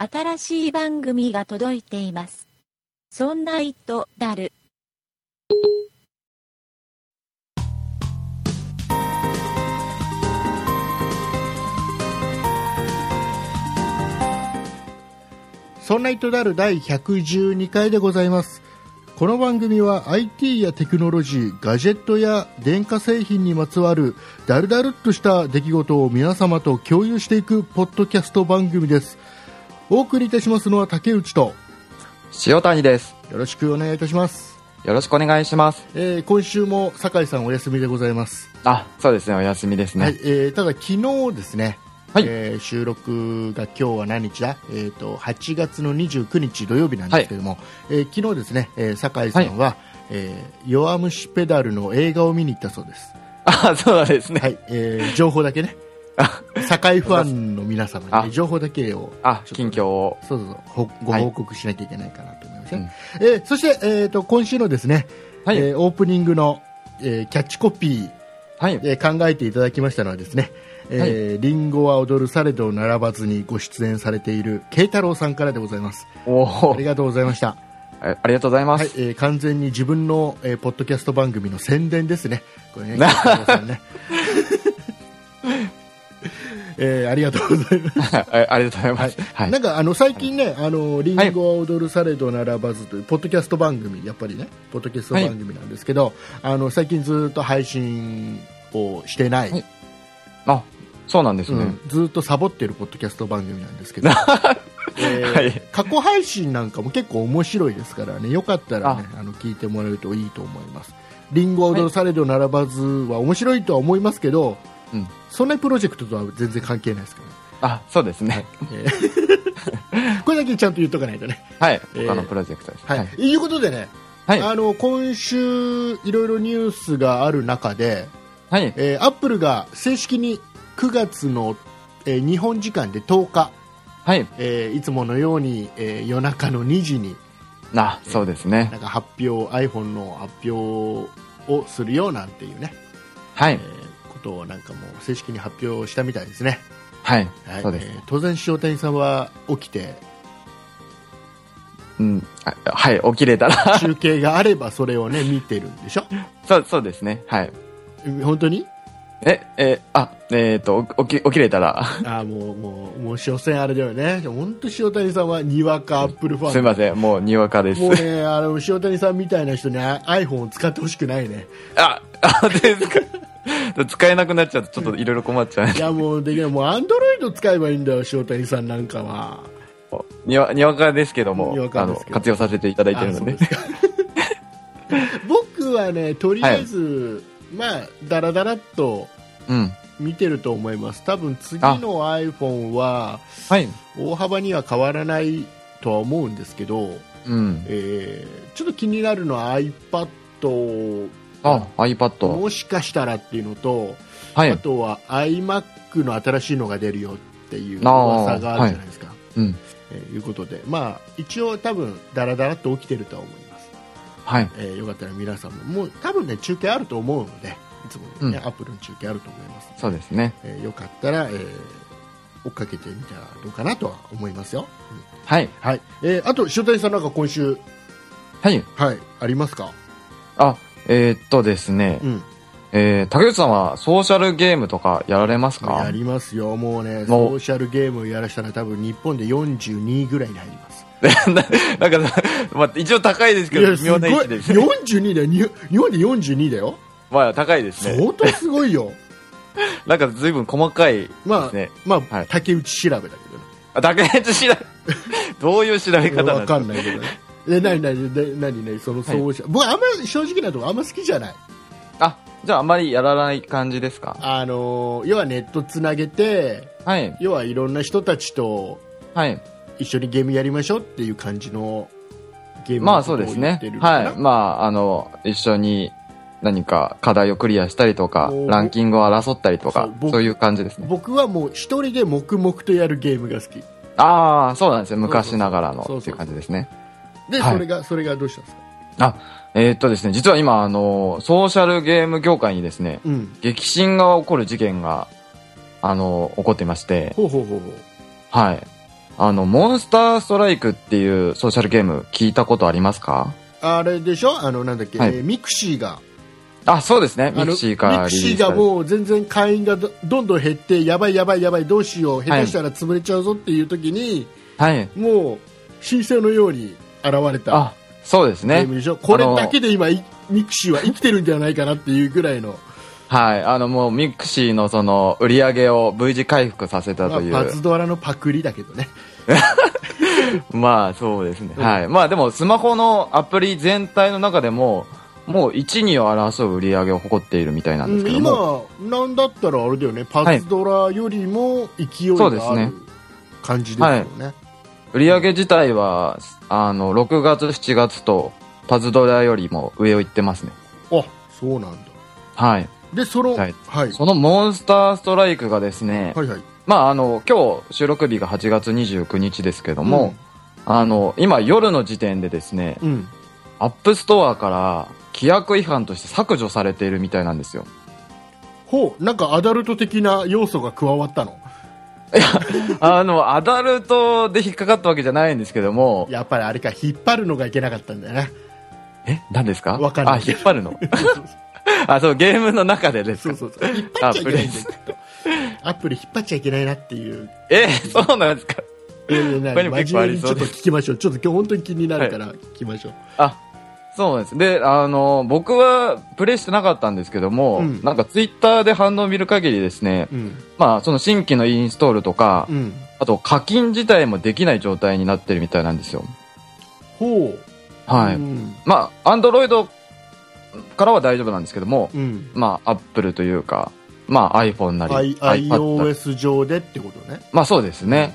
新しい番組が届いています。そんな糸だる。そんな糸である第112回でございます。この番組は IT やテクノロジー、ガジェットや電化製品にまつわるだるだるっとした出来事を皆様と共有していくポッドキャスト番組です。お送りいたしますのは竹内と塩谷です。よろしくお願いいたします。よろしくお願いします。えー今週も酒井さんお休みでございます。あ、そうですね、お休みですね。はい、えーただ昨日ですね、はいえー収録が今日は何日だ、えー、と8月の29日土曜日なんですけども、えー昨日ですね、えー酒井さんは、えー弱虫ペダルの映画を見に行ったそうです、あ、そうですね。はいえー情報だけねあ、酒井ファンの皆様に、ね、あ情報だけを。あ、近況を。そうそうごはい。報告しなきゃいけないかなと思いますね、えーそして、えー、と今週のですね、はい。えーオープニングの、えーキャッチコピーはい。えー考えていただきましたのはですね、えーリンゴは踊るされど並ばずにご出演されている慶太郎さんからでございます。おおありがとうございました、あありがとうございます。はいえー完全に自分の、えーポッドキャスト番組の宣伝ですね。これね えーありがとうございます。あ ありがとうございます。はい。なんかあの最近ね、あのリンゴは踊るされど並ばずというポッドキャスト番組やっぱりねポッドキャスト番組なんですけど、あの最近ずっと配信をしてない、はい。あ、そうなんですね。うん、ずっとサボってるポッドキャスト番組なんですけど、えーはい。過去配信なんかも結構面白いですからね。よかったらねあ。の聞いてもらえるといいと思います。リンゴは踊るされど並ばずは面白いとは思いますけど、うんそんなプロジェクトとは全然関係ないですから、あ、そうですね。えー これだけちゃんと言っとかないとねはい。えー他のプロジェクトです。はい、はい。い、うことでね、はい。あの今週いろいろニュースがある中で、はい。えーアップルが正式に9月の、えー日本時間で10日はい。えーいつものように、えー夜中の2時にあ、そうですねな。んか発表 iPhone の発表をするよなんていうね、えーはい。ことをなんかもう正式に発表したみたいですね、はいはい。そうですえ。ー当然塩谷さんは起きてうん。あはい。起きれたら。中継があればそれをね見てるんでしょ？そう、そうですね。はい。本当に？え、え、あ、えっと、起き、起きれたら。あーもうもうもう所詮あれだよね本当塩谷さんはにわかアップルファンすいません。もう、にわかですもう。ねあの塩谷さんみたいな人に iPhone を使ってほしくないねあ、あ、ですか。使えなくなっちゃうと、ちょっといろいろ困っちゃう。いやもうできないもうアンドロイド使えばいいんだよ塩谷さんなんかは。にわにわかですけども活用させていただいてるので。僕はねとりあえず、まあダラダラっとうん。見てると思います。多分次の iPhone ははい。大幅には変わらないとは思うんですけど、うん。えーちょっと気になるのは iPad あ iPad もしかしたらっていうのと、はい。あとは iMac の新しいのが出るよっていう噂があるじゃないですか、うん。えーいうことで。まあ一応多分ダラダラっと起きてるとは思います。はい。えーよかったら皆さんも。もう多分ね中継あると思うのでいつものね、うん。アップルの中継あると思います、そうですね。えーよかったら、えー追っかけてみたらどうかなとは思いますよ、うんはい。はい。えーあと塩谷さんなんか今週はい。はい。ありますか？あえーっとですね、うん。えー、竹内さんはソーシャルゲームとかやられますか？やりますよもうねソーシャルゲームをやらしたら多分日本で42位ぐらいに入ります。な なんか、まあ、一応高いですけど、微妙な位置で。すね。42だよ。に日本で42だよ。まあ、高いですね。相当すごいよ。なんか、随分細かいでまあすね。まあ、はい。竹内調べだけどね。あ、竹内調べ、どういう調べ方なんわかですかんないけどね。え、なになに、でなになに、そのソーシャル、僕あんまり正直なとこあんま好きじゃない。あ、じゃああんまりやらない感じですか？あのー要はネットつなげて、はい。要はいろんな人たちとはい。一緒にゲームやりましょうっていう感じのゲームまあそうですねはい。まあ、あの、一緒に何か課題をクリアしたりとかランキングを争ったりとかそう、いう感じですね。僕はもう一人で黙々とやるゲームが好き。ああ、そうなんですよ。昔ながらのっていう感じですね。で、はいそれが、それがどうしたんですか？あ、えーっとですね、実は今、あの、ソーシャルゲーム業界にですね、うん。激震が起こる事件が、あの、起こっていまして、ほうほうほうほう。はい。あの、モンスターストライクっていうソーシャルゲーム聞いたことありますか？あれでしょ？あの、なんだっけ、はいえーミクシーが。あ、そうですね。ミクシーからミクシーがもう全然会員がどどんどん減って、やばいやばいやばい、どうしよう、下手したら潰れちゃうぞっていう時に、はい。もう、新星のように現れた。あ、そうですね。これだけで今、いミクシーは生きてるんじゃないかなっていうぐらいの、はい。あの、もうミクシーのその、売り上げを V 字回復させたという。まあパズドラのパクリだけどね。まあそうですね、うん。はい。まあでもスマホのアプリ全体の中でももう1、2を争う売り上げを誇っているみたいなんですけども、今、なんだったらあれだよね、パズドラよりも勢いがあるそうですね。感じですよね。売り上げ自体はあの6月、7月とパズドラよりも上を行ってますね。あそうなんだ。はい。で、その、ははいい、はい、そのモンスターストライクがですね、はい。まああの今日収録日が8月29日ですけども、あの今夜の時点でですね、うん、うん。アップストアから規約違反として削除されているみたいなんですよ。ほう、なんかアダルト的な要素が加わったの？あの、アダルトで引っかかったわけじゃないんですけども、やっぱりあれか、引っ張るのがいけなかったんだよね。え何ですか？あ、わかんない引っ張るの？あ、そう、ゲームの中でですか？そうそうそう。引っ張っちゃいけないんだ。アプリ引っ張っちゃいけないなっていう。え、そうなんですか？いや真面目にちょっと聞きましょう。ちょっと今日本当に気になるから聞きましょう。あ、そうです。で、あの、僕はプレイしてなかったんですけども、うんなんかツイッターで反応を見る限りですね、うん。まあ、その新規のインストールとか、うん。あと課金自体もできない状態になってるみたいなんですよ。ほう。はい。うん。まあ、アンドロイドからは大丈夫なんですけども、うん。まあ、アップルというか、まあ iPhone なり、I、iOS 上でってことね。まあそうですね。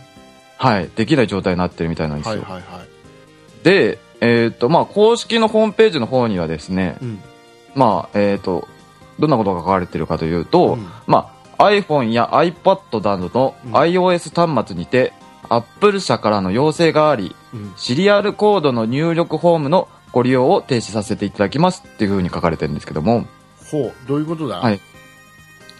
はい。できない状態になってるみたいなんですよ。はいはいはい。で、えっ、と、まあ公式のホームページの方にはですね、うん。まあ、えっ、と、どんなことが書かれているかというと、うんまあ iPhone や iPad などのうん iOS 端末にて、Apple 社からの要請があり、うん。シリアルコードの入力フォームのご利用を停止させていただきますっていう風に書かれてるんですけども、ほう。どういうことだ？はい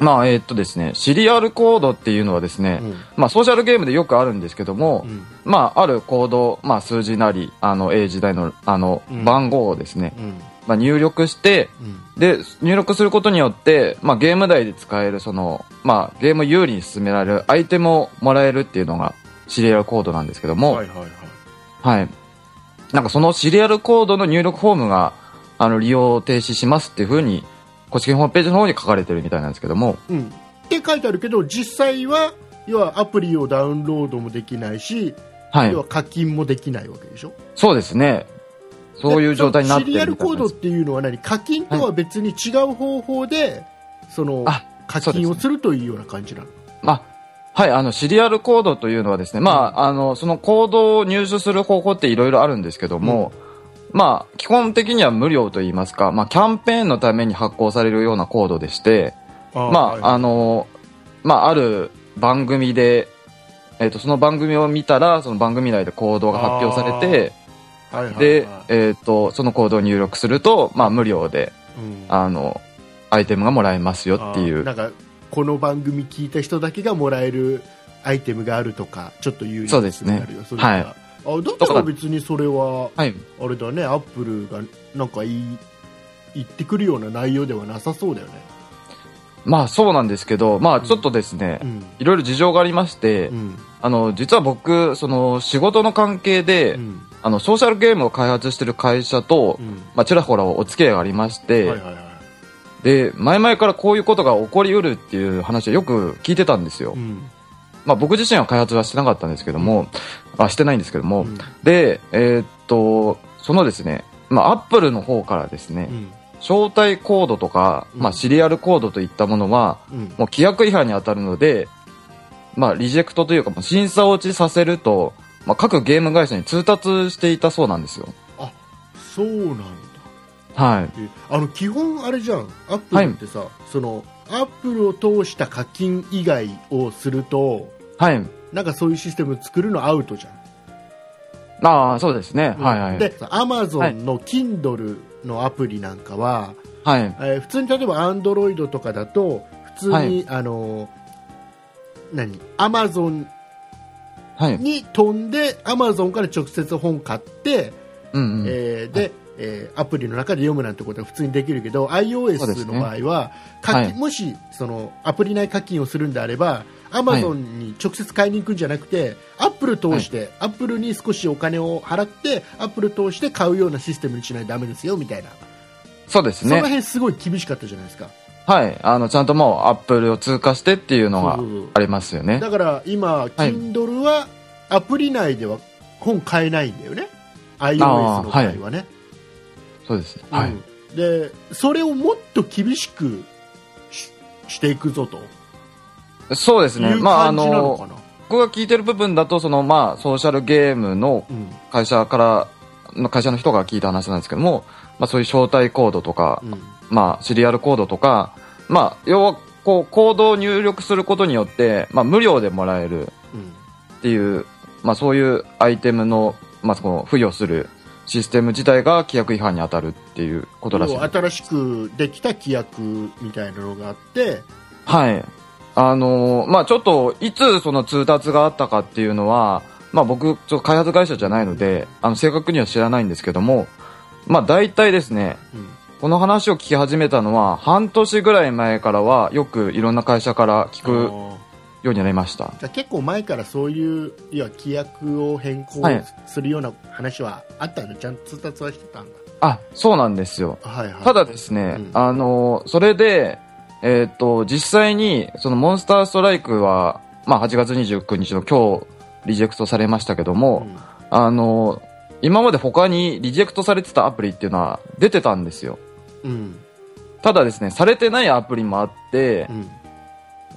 まあ、えっ、とですね、シリアルコードっていうのはですね、うん。まあ、ソーシャルゲームでよくあるんですけども、うん。まあ、あるコード、まあ、数字なり、あの、英時代の、あのうん、番号をですね、うん。まあ、入力して、うん。で、入力することによって、まあ、ゲーム内で使える、その、まあ、ゲーム有利に進められるアイテムをもらえるっていうのが、シリアルコードなんですけども、はいはいはい。はい。なんかそのシリアルコードの入力フォームが、あの、利用を停止しますっていうふうに、公式ホームページの方に書かれてるみたいなんですけども、うん。って書いてあるけど、実際は、要はアプリをダウンロードもできないし、はい要。は課金もできないわけでしょ？そうですね。そういう状態になってるシリアル。コードっていうのは何？課金とは別に違う方法で、そのあ課金をするというような感じなの？まあ、はい、あの、シリアルコードというのはですね、まあ、あの、そのコードを入手する方法っていろいろあるんですけども、まあ、基本的には無料といいますか、まあ、キャンペーンのために発行されるようなコードでして、あまあ、はいあの、まあ、ある番組で、えっ、と、その番組を見たら、その番組内でコードが発表されて、はいはいはい。で、えっ、と、そのコードを入力すると、まあ、無料で、うん。あの、アイテムがもらえますよっていう。なんかこの番組聞いた人だけがもらえるアイテムがあるとかちょっと有利そうですね。になるよそれがはいあだったら別にそれははい。あれだねアップルがなんか言い言ってくるような内容ではなさそうだよね。まあ、そうなんですけど、まあ、ちょっとですね、うん。いろいろ事情がありまして、うん。あの、実は僕、その、仕事の関係で、うん。あの、ソーシャルゲームを開発してる会社と、うん。まあ、ちらほらお付き合いがありまして、はいはいはい。で、前々からこういうことが起こりうるっていう話をよく聞いてたんですよ。うんまあ、僕自身は開発はしてなかったんですけども、あ、してないんですけども、うん。で、えーっと、そのですね、まあ、アップルの方からですね、うん。招待コードとか、まあ、うんシリアルコードといったものは、うん。もう規約違反に当たるので、まあ、リジェクトというか、もう審査落ちさせると、まあ、各ゲーム会社に通達していたそうなんですよ。あそうなんだ。はい。えあの基本あれじゃん。アップルってさ、そのアップルを通した課金以外をするとはい。なんかそういうシステム作るのアウトじゃんああ、そうですね。はいはい。で、アマゾンの Kindle のアプリなんかは、はい。えー普通に例えば Android とかだと、普通に、はいあの、何？アマゾンはい。に飛んでアマゾンから直接本買って、うんうん。えーで、えーアプリの中で読むなんてことは普通にできるけど iOS の場合は、課金はいもしそのアプリ内課金をするんであればアマゾンに直接買いに行くんじゃなくて、アップル通して、アップルに少しお金を払ってアップル通して買うようなシステムにしないとダメですよみたいな、そうですそのね。辺すごい厳しかったじゃないですかはい。あの、ちゃんともうアップルを通過してっていうのがありますよね。だから今、Kindle はアプリ内では本買えないんだよね iOS の場合はね、そうですね。はい。うんでそれをもっと厳しくししていくぞとそうですね。まあ、あの僕が聞いてる部分だと、その、まあ、ソーシャルゲームのうん会社から、の会社の人が聞いた話なんですけども、まあ、そういう招待コードとか、うんまあ、シリアルコードとか、まあ、要は、こう、コードを入力することによって、まあ、無料でもらえるうんっていう、まあ、そういうアイテムの、まあ、その、付与するシステム自体が規約違反に当たるっていうことらしい新しくできた規約みたいなのがあって、はい。あのーまあちょっと、いつその通達があったかっていうのは、まあ僕、ちょっと開発会社じゃないので、あの、正確には知らないんですけども、まあ大体ですね、うん。この話を聞き始めたのは、半年ぐらい前からは、よくいろんな会社から聞くあよーうになりました。じゃあ結構前からそういういや規約を変更はい。するような話はあったの、ちゃんと通達はしてたんだ。あ、そうなんですよ。はいはい。ただですね、うん。あのーそれで、えっ、と、実際に、そのモンスターストライクは、まあ8月29日の今日、リジェクトされましたけども、うんあの、今まで他にリジェクトされてたアプリっていうのは出てたんですよ。うんただですね、されてないアプリもあってう、ん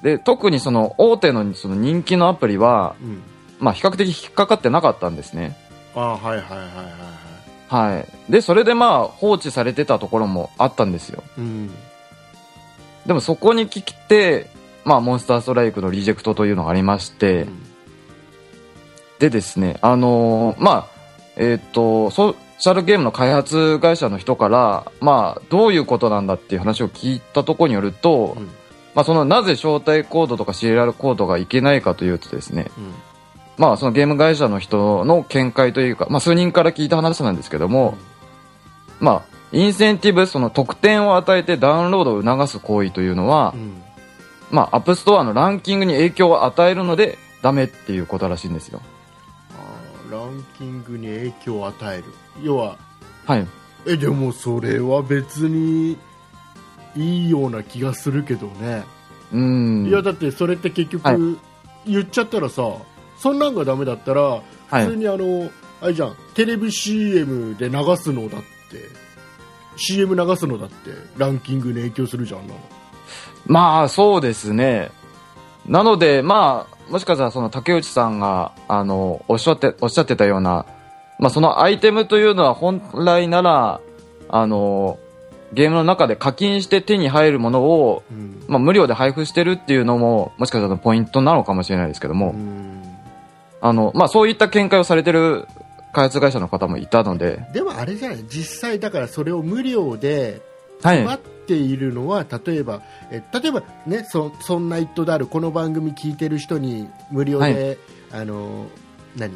で、特にその大手のその人気のアプリは、うんまあ比較的引っかかってなかったんですね。あーはいはいはいはいはいはい。で、それでまあ放置されてたところもあったんですよ。うんでもそこに来て、まあモンスターストライクのリジェクトというのがありまして、うん。でですね、あのーまあ、えーっと、ソーシャルゲームの開発会社の人から、まあ、どういうことなんだっていう話を聞いたところによると、うん。まあ、その、なぜ招待コードとかシリアルコードがいけないかというとですね、うん。まあ、そのゲーム会社の人の見解というか、まあ、数人から聞いた話なんですけども、まあ、インセンティブ、その特典を与えてダウンロードを促す行為というのは、うんまあ、アップストアのランキングに影響を与えるので、ダメっていうことらしいんですよ。あーランキングに影響を与える要ははい。えでもそれは別にいいような気がするけどね、うん。いやだってそれって結局、はい言っちゃったらさそんなんがダメだったらはい普通にあの、あれじゃんテレビ CM で流すのだって CM 流すのだってランキングに影響するじゃんなの。まあ、そうですね。なので、まあ、もしかしたらその竹内さんが、あの、おっしゃって、おっしゃってたような、まあそのアイテムというのは本来なら、あの、ゲームの中で課金して手に入るものを、うん。まあ無料で配布してるっていうのも、もしかしたらポイントなのかもしれないですけども、うん。あの、まあそういった見解をされてる開発会社の方もいたので、でもあれじゃない？実際だからそれを無料ではい。配っているのは、例えばえ例えばねそそんな「イットであるこの番組聞いてる人に無料で、あの何？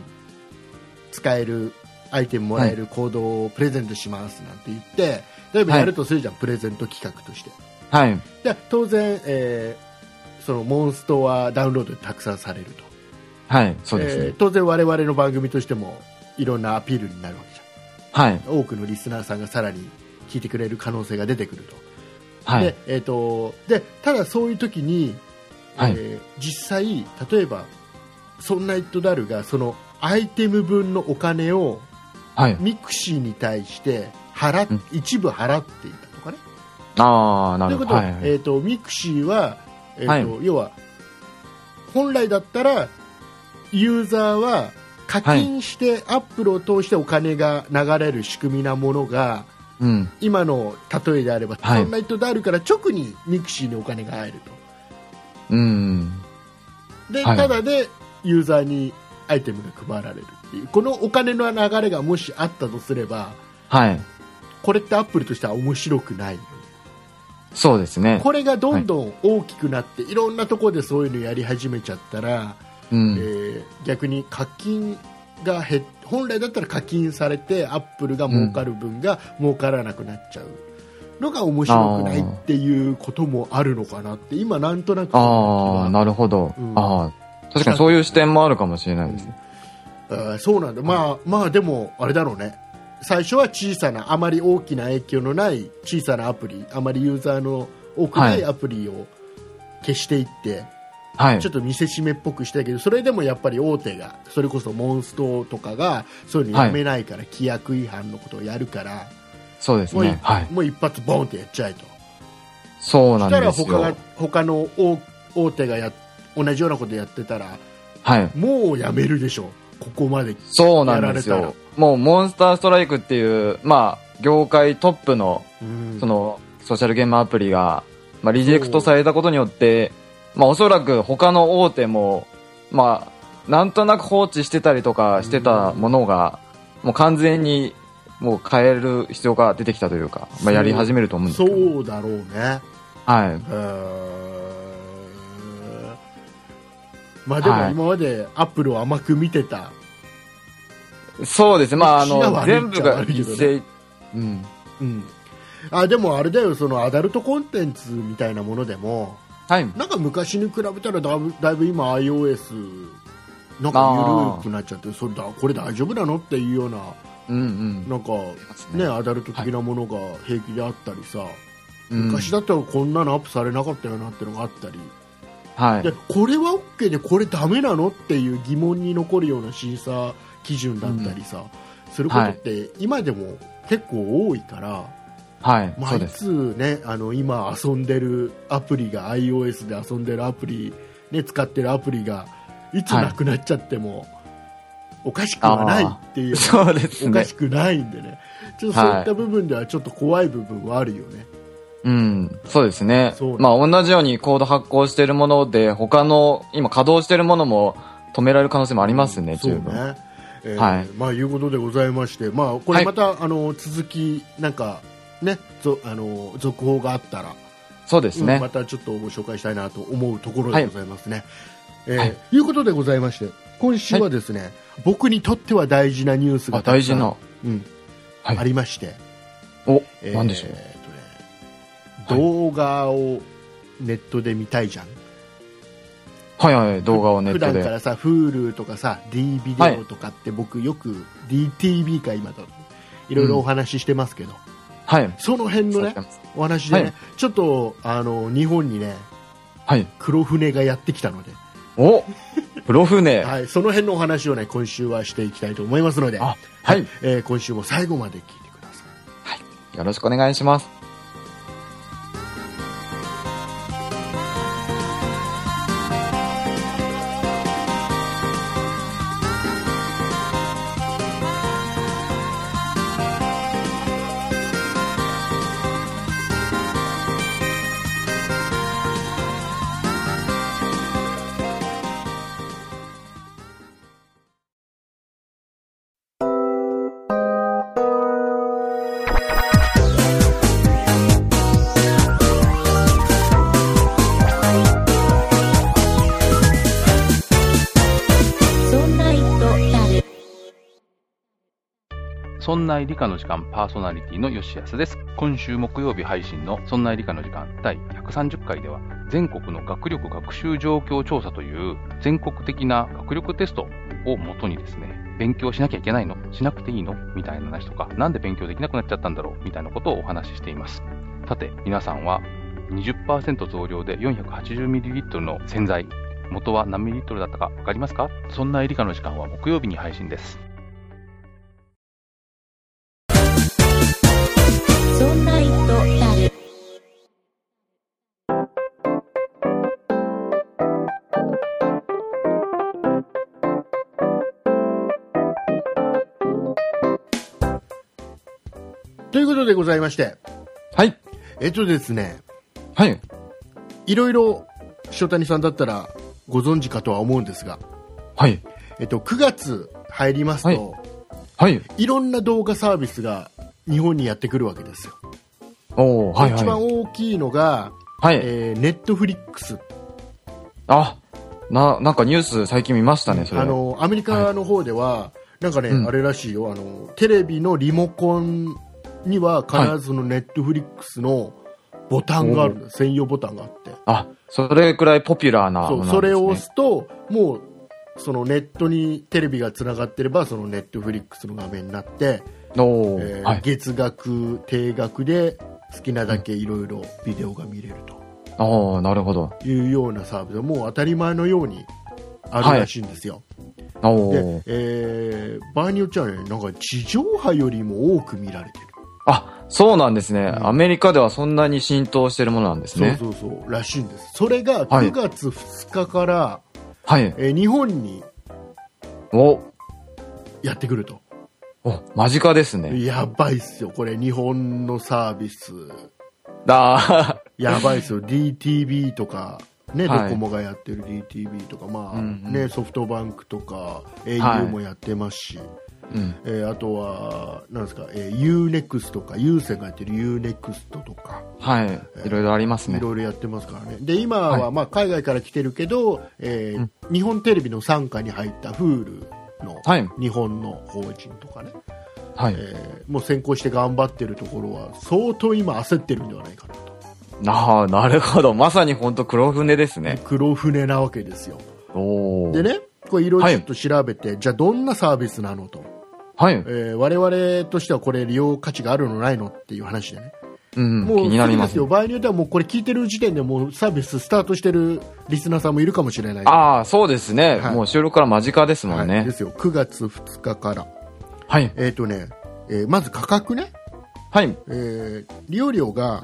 使えるアイテムもらえるコードをプレゼントしますなんて言って例えばやるとするじゃん、プレゼント企画としてはい。で当然、えーそのモンストはダウンロードでたくさんされるとはい。そうですね。えー当然我々の番組としてもいろんなアピールになるわけじはい。ゃん多くのリスナーさんがさらに聞いてくれる可能性が出てくるとはいで。えー、とでただそういう時に、はいえー実際例えばそんなイットダルがそのアイテム分のお金をはい。ミクシーに対して払っ、うん一部払っていたとかね。ああ、なるほど。ということは、はい。はいえー、とミクシーは、えーとは要は本来だったらユーザーは課金して、アップルを通してお金が流れる仕組みなものがうん。今の例えであれば、はいそんなイットダルから直にミクシーにお金が入ると。うん。で、はいただでユーザーにアイテムが配られるっていうこのお金の流れがもしあったとすればはい。これってアップルとしては面白くないそうですね。これがどんどん大きくなって、い、ろんなところでそういうのやり始めちゃったらうん。えー逆に課金が減っ本来だったら課金されてアップルが儲かる分が儲からなくなっちゃうのが面白くないっていうこともあるのかなって今なんとなくああ、なるほど。うん。ああ、確かにそういう視点もあるかもしれないですね。あーそうなんだ。まあまあでもあれだろうね。最初は小さなあまり大きな影響のない小さなアプリあまりユーザーの多くないアプリを消していって、はいちょ。っと見せしめっぽくしたけどそれでもやっぱり大手がそれこそモンストとかがそういうのやめないから、規約違反のことをやるからそうですね。はい。もう一発ボンってやっちゃえとそうなんです他がよ。他の大大手がや同じようなことやってたらはい。もうやめるでしょここまでそうなんですよ。もう、モンスターストライクっていう、まあ、業界トップの、うんその、ソーシャルゲームアプリが、まあ、リジェクトされたことによって、まあ、おそらく他の大手も、まあ、なんとなく放置してたりとかしてたものが、もう完全に、もう変える必要が出てきたというか、まあ、やり始めると思うんですけど。そうだろうねはい。えーまあでもはい今までアップルを甘く見てた、そうですね。まあ、あの、全部が一斉、うん。うん、あでもあれだよそのアダルトコンテンツみたいなものでもはい。なんか昔に比べたらだいぶだいぶ今 iOS なんか緩くなっちゃってそれだこれ大丈夫なのっていうようなうんうん。なんかねアダルト的なものが平気であったりさ、うん昔だったらこんなのアップされなかったよなってのがあったり、はいで。これは OK でこれダメなのっていう疑問に残るような審査基準だったりさ、することって今でも結構多いから、はい。まあ、い。つ、ね、あの今遊んでるアプリが iOS で遊んでるアプリ、ね、使ってるアプリがいつなくなっちゃっても、おかしくはないっていう、そうですねおかし。くないんでねちょっとそういった部分ではちょっと怖い部分はあるよね。うん。そうですねそう。まあ、同じようにコード発行しているもので、他の、今稼働しているものも止められる可能性もありますね、そう十分。ね。えーはいまあいうことでございまして、まあこれまた、あの続きなんかね、ぞあの続報があったら、そうですねうんま。たちょっとご紹介したいなと思うところでございますね。えーはいい、うことでございまして、今週はですね、僕にとっては大事なニュースが大事な。うんはいありまして、お、えーなんでしょう。えーとね動画をネットで見たいじゃん。はいはい、動画をネットで。普段からさ Hulu とかさ D ビデオとかって僕よく DTV か今といろいろお話ししてますけど、はい。その辺のねお話でね、はいちょっとあの日本にねはい。黒船がやってきたので、お黒船。はい、その辺のお話をね今週はしていきたいと思いますので、あ、はい。えー今週も最後まで聞いてください。よろしくお願いします。そんな理科の時間パーソナリティの吉安です。今週木曜日配信のそんな理科の時間第130回では全国の学力学習状況調査という全国的な学力テストをもとにですね、勉強しなきゃいけないの？しなくていいの？みたいな話とか、なんで勉強できなくなっちゃったんだろう？みたいなことをお話ししています。さて、皆さんは20%増量で 480ml の洗剤、元は何ミリリットルだったかわかりますか？そんな理科の時間は木曜日に配信です。ことでございまして、はい。えっとですね、はい。いろいろ塩谷さんだったらご存知かとは思うんですが、はい。えっと、9月入りますと、はいはい。い、ろんな動画サービスが日本にやってくるわけですよ。おー、はい一番はい。大きいのが、はい。えー、ネットフリックス。あ、な、なんかニュース最近見ましたね、それ。あのアメリカの方では、なんかね、うんあれらしいよあのテレビのリモコンには必ずそのネットフリックスのボタンがある。専用ボタンがあって。あ、それくらいポピュラーなね。そうそれを押すともうそのネットにテレビがつながってればそのネットフリックスの画面になって、えーはい。月額定額で好きなだけいろいろビデオが見れるおーなるほど。というようなサービスがもう当たり前のようにあるらしいんですよ、でおー、えー場合によっちゃねなんか地上波よりも多く見られてる、あ、そうなんですね、ん。アメリカではそんなに浸透してるものなんですね。そうそうそう。らしいんです。それがはい。9月2日から、はい。えー日本にお、やってくると。お、間近ですね。やばいっすよ。これ日本のサービス。あやばいっすよ。DTV とかね、はい。ドコモがやってる DTV とか、まあうんうん。ね、ソフトバンクとかは au いもやってますし、ーうん。えーあとはなんですか、えー、UNEXT とか有線がやってる UNEXT とかはい。いろいろありますね。いろいろやってますからねで今は、はいまあ、海外から来てるけど、えー日本テレビの傘下に入った Hulu のはい。日本の法人とかね、はい。えーもう先行して頑張ってるところは相当今焦ってるんではないかなとああ、なるほど。まさに本当黒船ですね。黒船なわけですよおお。で。ねこれいろいろはいちょっと調べて、じゃあどんなサービスなのと、はい。えー我々としてはこれ利用価値があるのないのっていう話でね。うん、もう気になります。よ。場合によってはもうこれ聞いてる時点でもうサービススタートしてるリスナーさんもいるかもしれない。ああ、そうですね、はい。もう収録から間近ですもんね。はい。ですよ。9月2日から。はい。えっ、とね、えーまず価格ね、はい。えー利用料が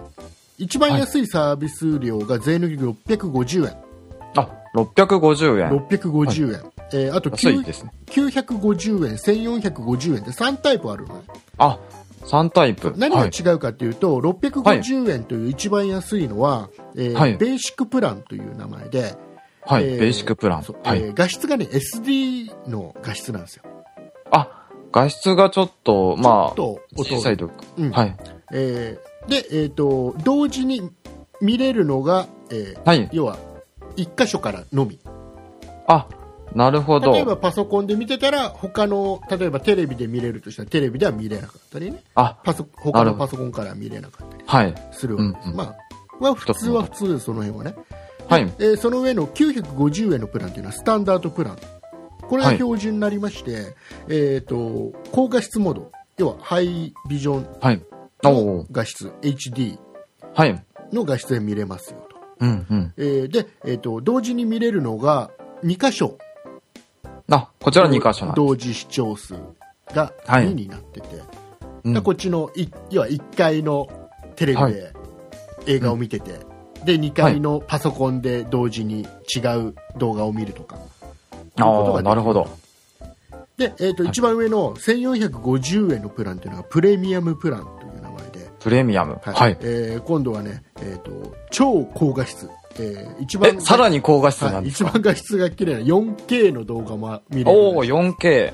一番安いサービス料が税抜き650円、あ、650円。650円、えーあと9安いですね。950円1450円で3タイプあるのねあ、3タイプ。何がはい違うかというと、650円という一番安いのは、えーはいベーシックプランという名前で、はい、えーベーシックプラン。はい。えー画質がね SD の画質なんですよ、あ、画質がちょっと、まあ、ちょっと小さいと。うんはい。えーで、えー、と同時に見れるのが、えーはい。要は1箇所からのみあ、なるほど。例えばパソコンで見てたら他の例えばテレビで見れるとしたらテレビでは見れなかったりね。あ、パソ他のパソコンからは見れなかったりはい。するわけです、うんうん。まあまあ普通は普通ですその辺はね。はい。えーその上の950円のプランというのはスタンダードプラン。これが標準になりまして、えー、と高画質モード。要はハイビジョンのお。画質。HD はい。の画質で見れますよと、うんうん。えーで、えー、と同時に見れるのが2箇所あ、こちら2箇所な同時視聴数がはい。2になってて、す。うん。でこっちのい要は1階のテレビはい。で映画を見てて、で2階のパソコンで同時に違う動画を見るとか、ああ、なるほど。で、えー、と一番上の1450円のプランというのがプレミアムプランという名前で、プレミアム。はい。はい。えー今度はね、えー、と超高画質、えー一え、番さらに高画質はい、なんですか、一番画質が綺麗な 4K の動画も見れるおお、4K。で、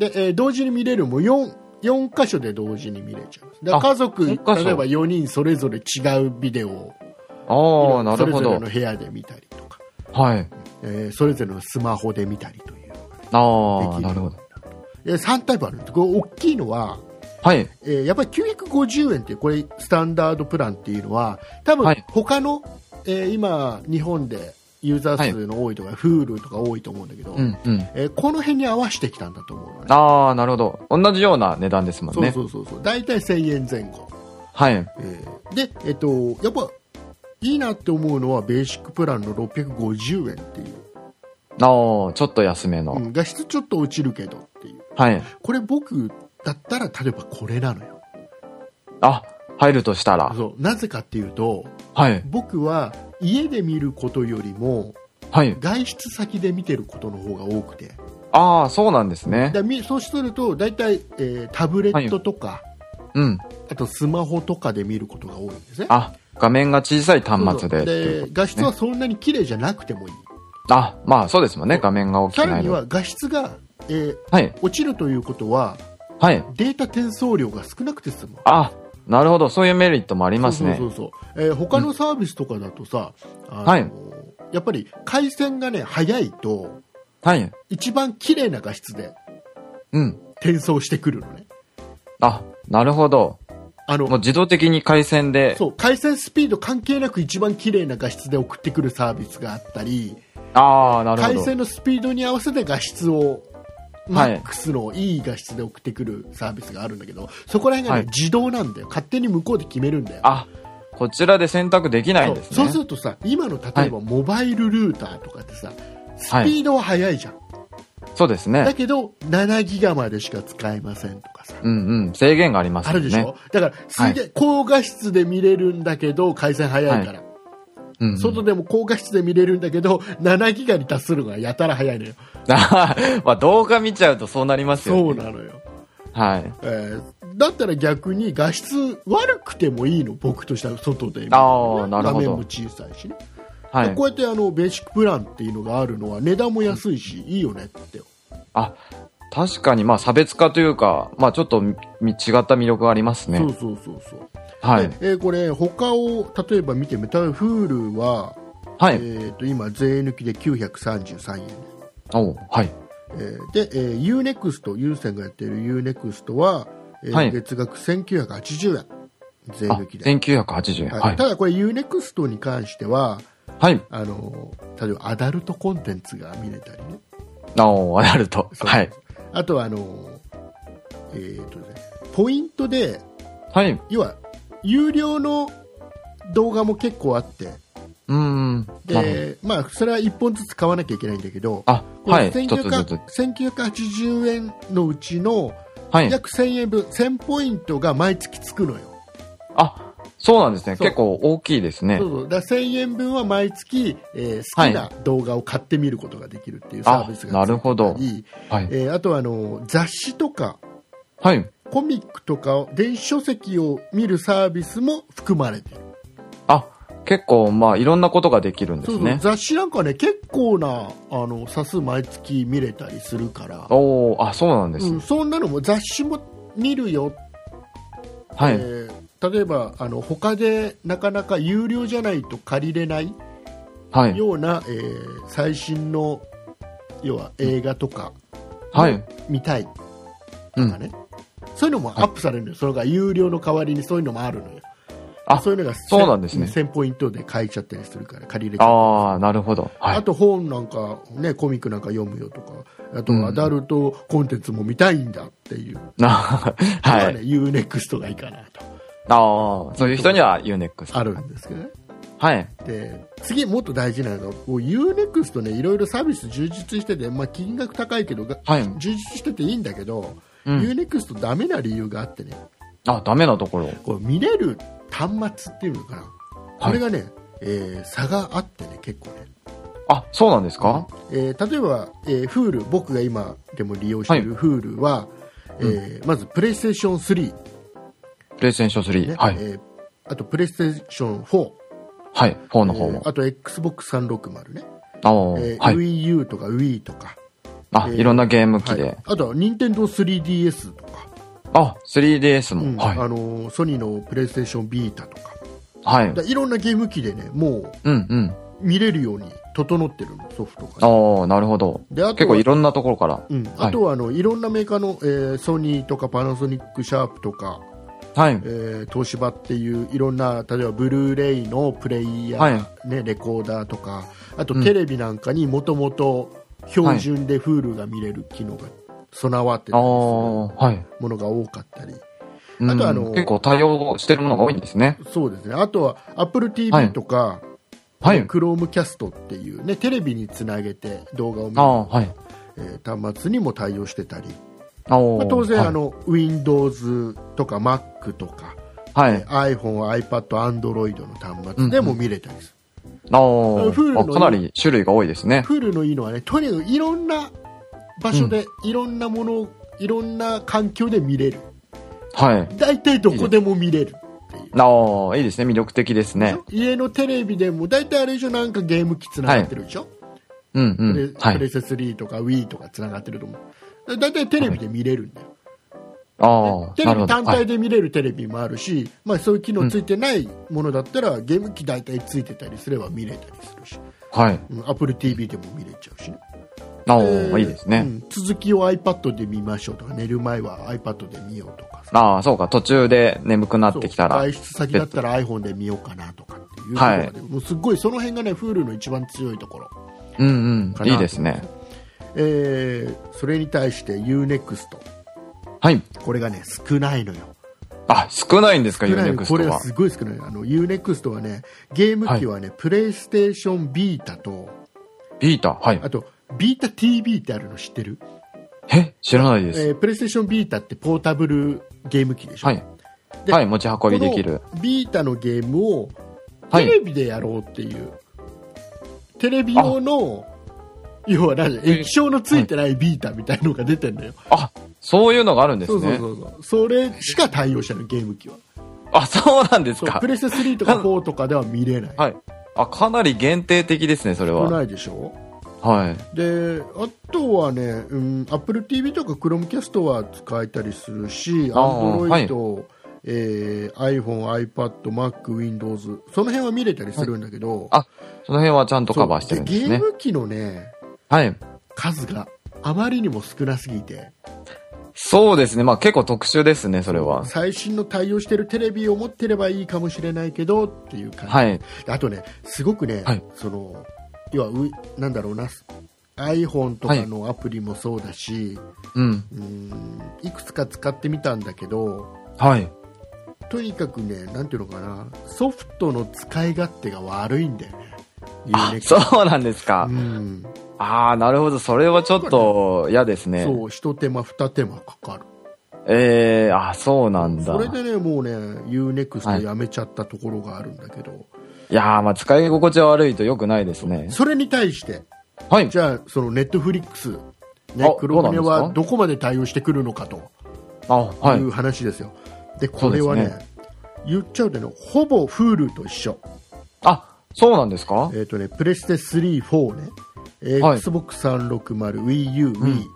えー同時に見れるも 4, 4箇所で同時に見れちゃいますであ家族例えば4人それぞれ違うビデオをああ、なるほどそれぞれの。部屋で見たりとか、はい。えーそれぞれのスマホで見たりというああ、できるなるほど。えー3タイプあるんですこれ大きいのは、はい。えーやっぱり950円っていうこれスタンダードプランっていうのは多分はい他の、えー今日本でユーザー数の多いとか、Hulu とか多いと思うんだけど、うんうん。えーこの辺に合わせてきたんだと思うのねああ、なるほど。同じような値段ですもんそうね。そうそうそう大体1000円前後、はい。えーで、えっとやっぱいいなって思うのはベーシックプランの650円っていう、ああ、ちょっと安めの。うん画質ちょっと落ちるけどっていうはい。これ僕だったら例えばこれなのよあ、入るとしたら。そうなぜかっていうとはい。僕は家で見ることよりもはい。外出先で見てることの方が多くてああ、そうなんですね。だみそうすると大体、えータブレットとか、うん。あとスマホとかで見ることが多いんですねあ、画面が小さい端末でで画質はそんなに綺麗じゃなくてもいいあ、まあそうですもんね。画面が大きさくないの。らには画質が、えーはい。落ちるということははい。データ転送量が少なくて済むあ、なるほど。そういうメリットもありますね。そうそうそうえー他のサービスとかだとさ、あのはいやっぱり回線がね早いとはい。一番綺麗な画質でうん。転送してくるのねあ、なるほど。あのもう自動的に回線で。そう回線スピード関係なく一番綺麗な画質で送ってくるサービスがあったりああ、なるほど。回線のスピードに合わせて画質をマはい。ックスのいい画質で送ってくるサービスがあるんだけどそこら辺が、ねはい。自動なんだよ。勝手に向こうで決めるんだよ。あ、こちらで選択できないんですね。そうするとさ今の例えばモバイルルーターとかってさスピードは速いじゃん、そうですね。だけど7ギガまでしか使えませんとかさ。うんうん。制限がありますよね。あるでしょ？だからすげえ高画質で見れるんだけど回線速いから、うんうん、外でも高画質で見れるんだけど7ギガに達するのがやたら速いのよあ まあ動画見ちゃうとそうなりますよね。そうなのよ、はい。えーだったら逆に画質悪くてもいいの僕としては外で見るああ、なるほど画面も。小さいしね、はいこ。うやってあのベーシックプランっていうのがあるのは値段も安いし、いいよねってあ、確かにまあ差別化というか、まあちょっとみ違った魅力がありますね。そうそうそうそう、はいで。えーこれ他を例えば見てみたら Hulu は、はい。えー、と今税抜きで933円おうはい。えーで、えー、UNEXT 有線がやっている UNEXT は、えーはい月額1980円税あ、抜きで、1980円。はいはい。ただこれ UNEXT に関してははい。あの例えばアダルトコンテンツが見れたりねおー、なると。そうはい。あとはあの、えーとね、ポイントではい。要は有料の動画も結構あってうーん。で、まあ、それは1本ずつ買わなきゃいけないんだけどあ、これはい。一つず1900つ。1980円のうちのはい。約1000円分1000ポイントが毎月つくのよあ、そうなんですね。結構大きいですねそ。うそうだから1000円分は毎月、えー好きな動画を買ってみることができるっていうサービスがあなるほどはい。えーあとはあの雑誌とかはい。コミックとかを電子書籍を見るサービスも含まれてるあ、結構まあいろんなことができるんでそうそうすね。雑誌なんかね結構なあの冊数毎月見れたりするから、おー、あ、そうなんですうん、。そんなのも雑誌も見るよ、はい。えー例えばあの他でなかなか有料じゃないと借りれないはい。ような、えー最新の要は映画とかはい。見たいとうん。そういうのもアップされるのよ、それが有料の代わりにそういうのもあるのよあそういうのがそうなんですね1000ポイントで買えちゃったりするから借りれちゃあー、なるほど。はい。あと本なんか、ね、コミックなんか読むよとかあとうんアダルトコンテンツも見たいんだっていう、な ははい。ね、UNEXT がいいかなとああ、そういう人には UNEXT。あるんですけどねはい。で次もっと大事なのが UNEXT ねいろいろサービス充実してて、まあ、金額高いけどがはい。充実してていいんだけど、うん。UNEXT ダメな理由があってねあ、ダメなところ。こう見れる端末っていうのかな、これがね、えー差があってね結構ねあ、そうなんですか？えー例えば、えー、Hulu 僕が今でも利用している Hulu は、えーまずプレイステーション3、プレイステーション3。ねはい。えーあとプレイステーション4、はい。4の方も。えーあと XBOX360 ね、ああ、えーはい。WiiU とか Wii とか、あ、えーいろんなゲーム機はいで。あとは Nintendo3DS とか、あ、3DS うんも。はい。あのーソニーのプレイステーションビータとかはい。だいろんなゲーム機でねもうんうん。う見れるように整ってるのソフトがね、ああ、なるほど。であとは結構いろんなところから。うん、あとはあのいろんなメーカーの、えーソニーとかパナソニックシャープとか、はい。えー東芝っていういろんな例えばブルーレイのプレイヤー、はいね、レコーダーとかあとうんテレビなんかにもともと標準で Hulu が見れる機能が備わってたりするはい。ものが多かったりうんあとあの結構対応してるものが多いんですね。そうですねあとは AppleTV はいとか、はい。Chromecast っていう、ね、テレビにつなげて動画を見る、はい。えー端末にも対応してたり、まあ、当然、はいあの Windows とか Mac とか、はい。えー iPhone、iPad、Android の端末でも見れたりする。あフーかなり種類が多いですね。フルのいいのはね、とにかくいろんな場所で、いろんなものを、いろんな環境で見れる。はい。大体どこでも見れる。ああ、いいですね。魅力的ですね。家のテレビでも大体あれでしょなんかゲーム機つながってるでしょ、うんうプレん。はい。プレステ3とか Wii とかつながってると思う。大体テレビで見れるんだよ。ああ、テレビ単体で見れるテレビもあるし、まあ、そういう機能ついてないものだったら、ゲーム機大体ついてたりすれば見れたりするし、はい。うん Apple TV でも見れちゃうしね。あいいですね。うん続きを iPad で見ましょうとか、寝る前は iPad で見ようとかさ。ああ、そうか。途中で眠くなってきたら。外出先だったら iPhone で見ようかなとかっていうところで、もうすっごいその辺がね、Hulu の一番強いところ。うんうん。いいですね。えー、それに対して Unext。はい。これがね、少ないのよ。あ、少ないんですか、ユ少ないのこれは。すごい少ない。あの、Unext はね、ゲーム機はね、プレイステーションビータと、ビータ。はい。あと、ビータ TV ってあるの知ってる？え？知らないです。えープレイステーションビータってポータブルゲーム機でしょ、はい。ではい、持ち運びできる。ビータのゲームをはいテレビでやろうっていう、テレビ用の要は何液晶のついてないビータみたいのが出てんだよ、あ、そういうのがあるんですね。そうそうそうそうそれしか対応してないゲーム機はあ、そうなんですかプ。レステ3とか4とかでは見れないはい。あ、かなり限定的ですね、それは。少ないでしょ？はい。であとはね、うん、Apple TV とか Chromecast は使えたりするしあー Android、えー iPhone、iPad、Mac、Windows その辺は見れたりするんだけど、あその辺はちゃんとカバーしてるんですねゲー。ム機のねはい。数があまりにも少なすぎてそうですね。まあ結構特殊ですね、それは。最新の対応してるテレビを持ってればいいかもしれないけどっていう感じ、はい。あとねすごくね、はいその要はうなんだろうな iPhone とかのアプリもそうだし、うん。うんいくつか使ってみたんだけどはい。とにかくねなんていうのかなソフトの使い勝手が悪いんだよねあそうなんですかう。んああ、なるほど。それはちょっと嫌ですね。そう一手間二手間かかるええー、あそうなんだ。それでねもうね UNEXT やめちゃったところがあるんだけど、いやー、まあ使い心地は悪いと良くないですね。それに対してはい。じゃあそのネットフリックスねあ黒船はどこまで対応してくるのかとあ、はいい。う話ですよ、でこれはねそうで言っちゃうとねほぼ Hulu と一緒あ、そうなんですか？えっ、とねプレステ3、4ね、えーはい。Xbox360、WiiU、Wii、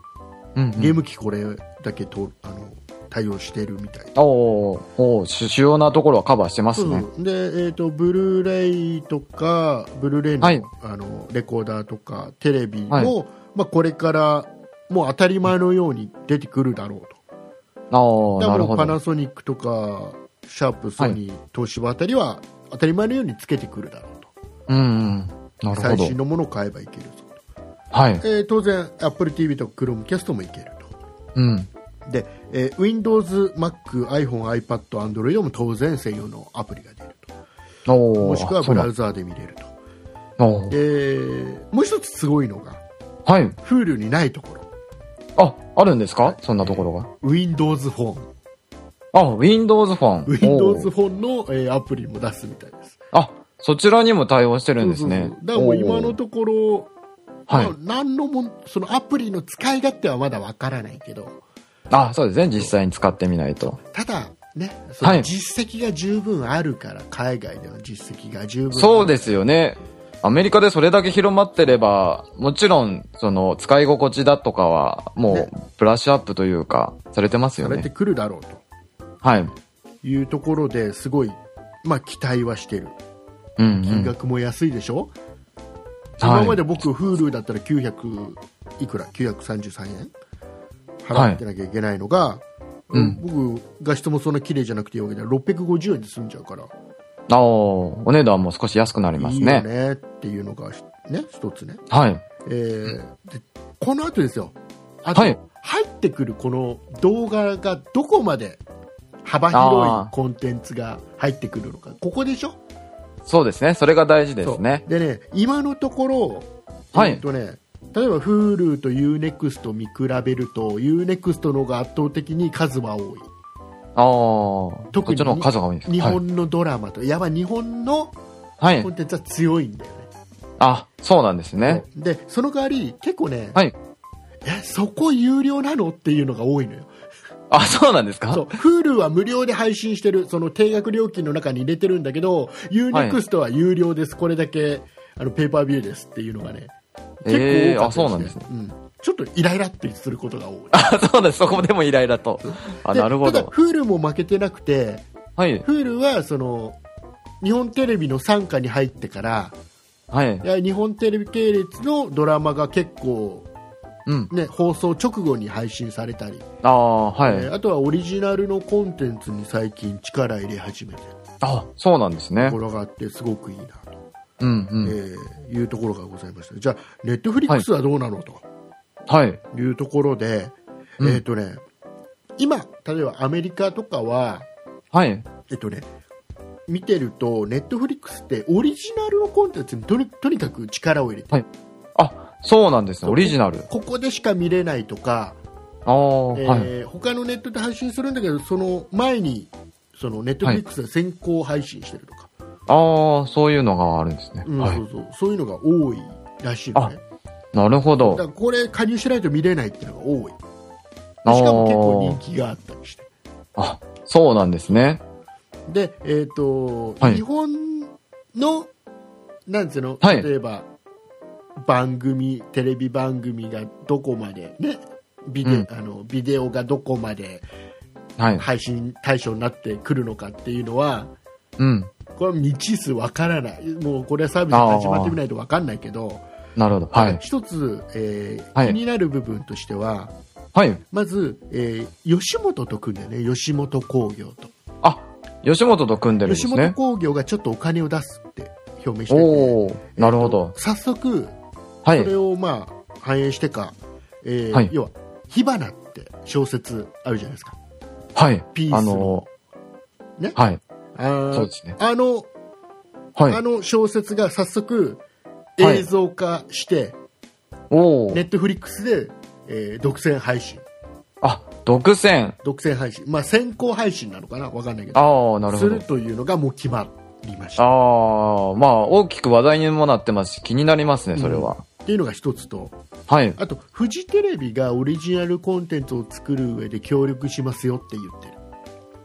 うん、うん。ゲーム機これだけとあの対応してるみたい。おーおー主主要なところはカバーしてますね。そうで、えー、とブルーレイとかブルーレイの,、はい。あのレコーダーとかテレビも、はい。まあ、これからもう当たり前のように出てくるだろうと。ああ、だからもうパ。ナソニックとかシャープソニー、東芝あたりは当たり前のようにつけてくるだろうん、最新。のものを買えばいけるぞはい。と、えー当然 Apple TV とか Chromecast もいけると。うん。で、えー Windows、Mac、iPhone、iPad、Android も当然専用のアプリが出ると。おー。もしくはブラウザーで見れると。おー。でもう一つすごいのがはい。Hulu にないところ。あ、あるんですか？そんなところが。Windows フォン。あ、Windows フォン。Windows フォンの、えーアプリも出すみたいです。あ、そちらにも対応してるんですねそうそう。だからもう今のところ、はいまあ、何のもんそのアプリの使い勝手はまだわからないけどあ、そうですね。実際に使ってみないと。ただねそのはい実績が十分あるから、海外での実績が十分そうですよね。アメリカでそれだけ広まってれば、もちろん、その、使い心地だとかは、もねう、ブラッシュアップというか、されてますよね。されてくるだろうとはい。いうところですごい、まあ、期待はしてる金ん。額も安いでしょ、はい。今まで僕 Hulu だったら900いくら？933円？払ってなきゃいけないのが、うん。僕画質もそんな綺麗じゃなくていいわけで650円で済んじゃうから。ああ、お値段も少し安くなりますいいよね。ねっていうのがね一つね、はい。えーでこの後ですよ。あと、はい。入ってくるこの動画がどこまで幅広いコンテンツが入ってくるのか。ここでしょ？そうですね。それが大事ですね。でね今のところ、はいえっとね例えば Hulu と UNEXT 見比べると UNEXT の方が圧倒的に数は多いああ、特に数が多いんです日本のドラマと、やばい日本のはい。はいコン。テンツは強いんだよね、あ、そうなんですね。でその代わり結構ね、はい。えそこ有料なの？っていうのが多いのよあ、そうなんですか？そう Hulu は無料で配信してるその定額料金の中に入れてるんだけど UNEXT は有料です、これだけあのペーパービューですっていうのがね結ええ構多かったあ、そうなんですね。うん、ちょっとイライラってすることが多いあ、そうです。そこでもイライラと。あ、でなるほただど。Hulu も負けてなくてはい。Hulu はその日本テレビの傘下に入ってからはい。日本テレビ系列のドラマが結構、うん。ね、放送直後に配信されたり、ああ、はい。えーあとはオリジナルのコンテンツに最近力入れ始めてるあ、そうなんですねとこ。ろがあってすごくいいなと、うんうん。えーいうところがございましたじゃあネットフリックスはどうなの、とはい。いうところで、うんえっ、とね今例えばアメリカとかははい。えっとね見てるとネットフリックスってオリジナルのコンテンツにとにとにかく力を入れて、あ、そうなんですね。オリジナル。ここでしか見れないとか、ああ、えはい。ー他のネットで配信するんだけどその前にそのネットフリックスで先行配信してるとか、ああ、そういうのがあるんですね。うんはい。そうそうそういうのが多いらしいのねなるほど。これ加入しないと見れないっていうのが多いあしかも結構ー人気があったりしてあ、そうなんですね。で、えっとはい日本のなんつうの、はい例えば番組テレビ番組がどこまでねビデ,、うんあのビデオがどこまではい。配信対象になってくるのかっていうのはうん。これは未知数わからないもうこれはサービス始まってみないとわかんないけど、なるほど。はい。一つ、えーはい気になる部分としてははい。まず、えー吉本と組んでね吉本興業とあ、吉本と組んでるんで吉本。興業がちょっとお金を出すって表明してておおなるほど。早速はい。それをまあ反映してか、えーはい要は火花って小説あるじゃないですかはい。ピースのあのねはい。あーそうですね。あのはいあ。の小説が早速はい映像化して、おおネットフリックスで、えー独占配信あ、独占。独占配信まあ先行配信なのかな？わかんないけどああ、なるほどする。というのがもう決まりましたああ、まあ、大きく話題にもなってますし、気になりますね、それは。っていうのが一つとはい。あとフジテレビがオリジナルコンテンツを作る上で協力しますよって言ってる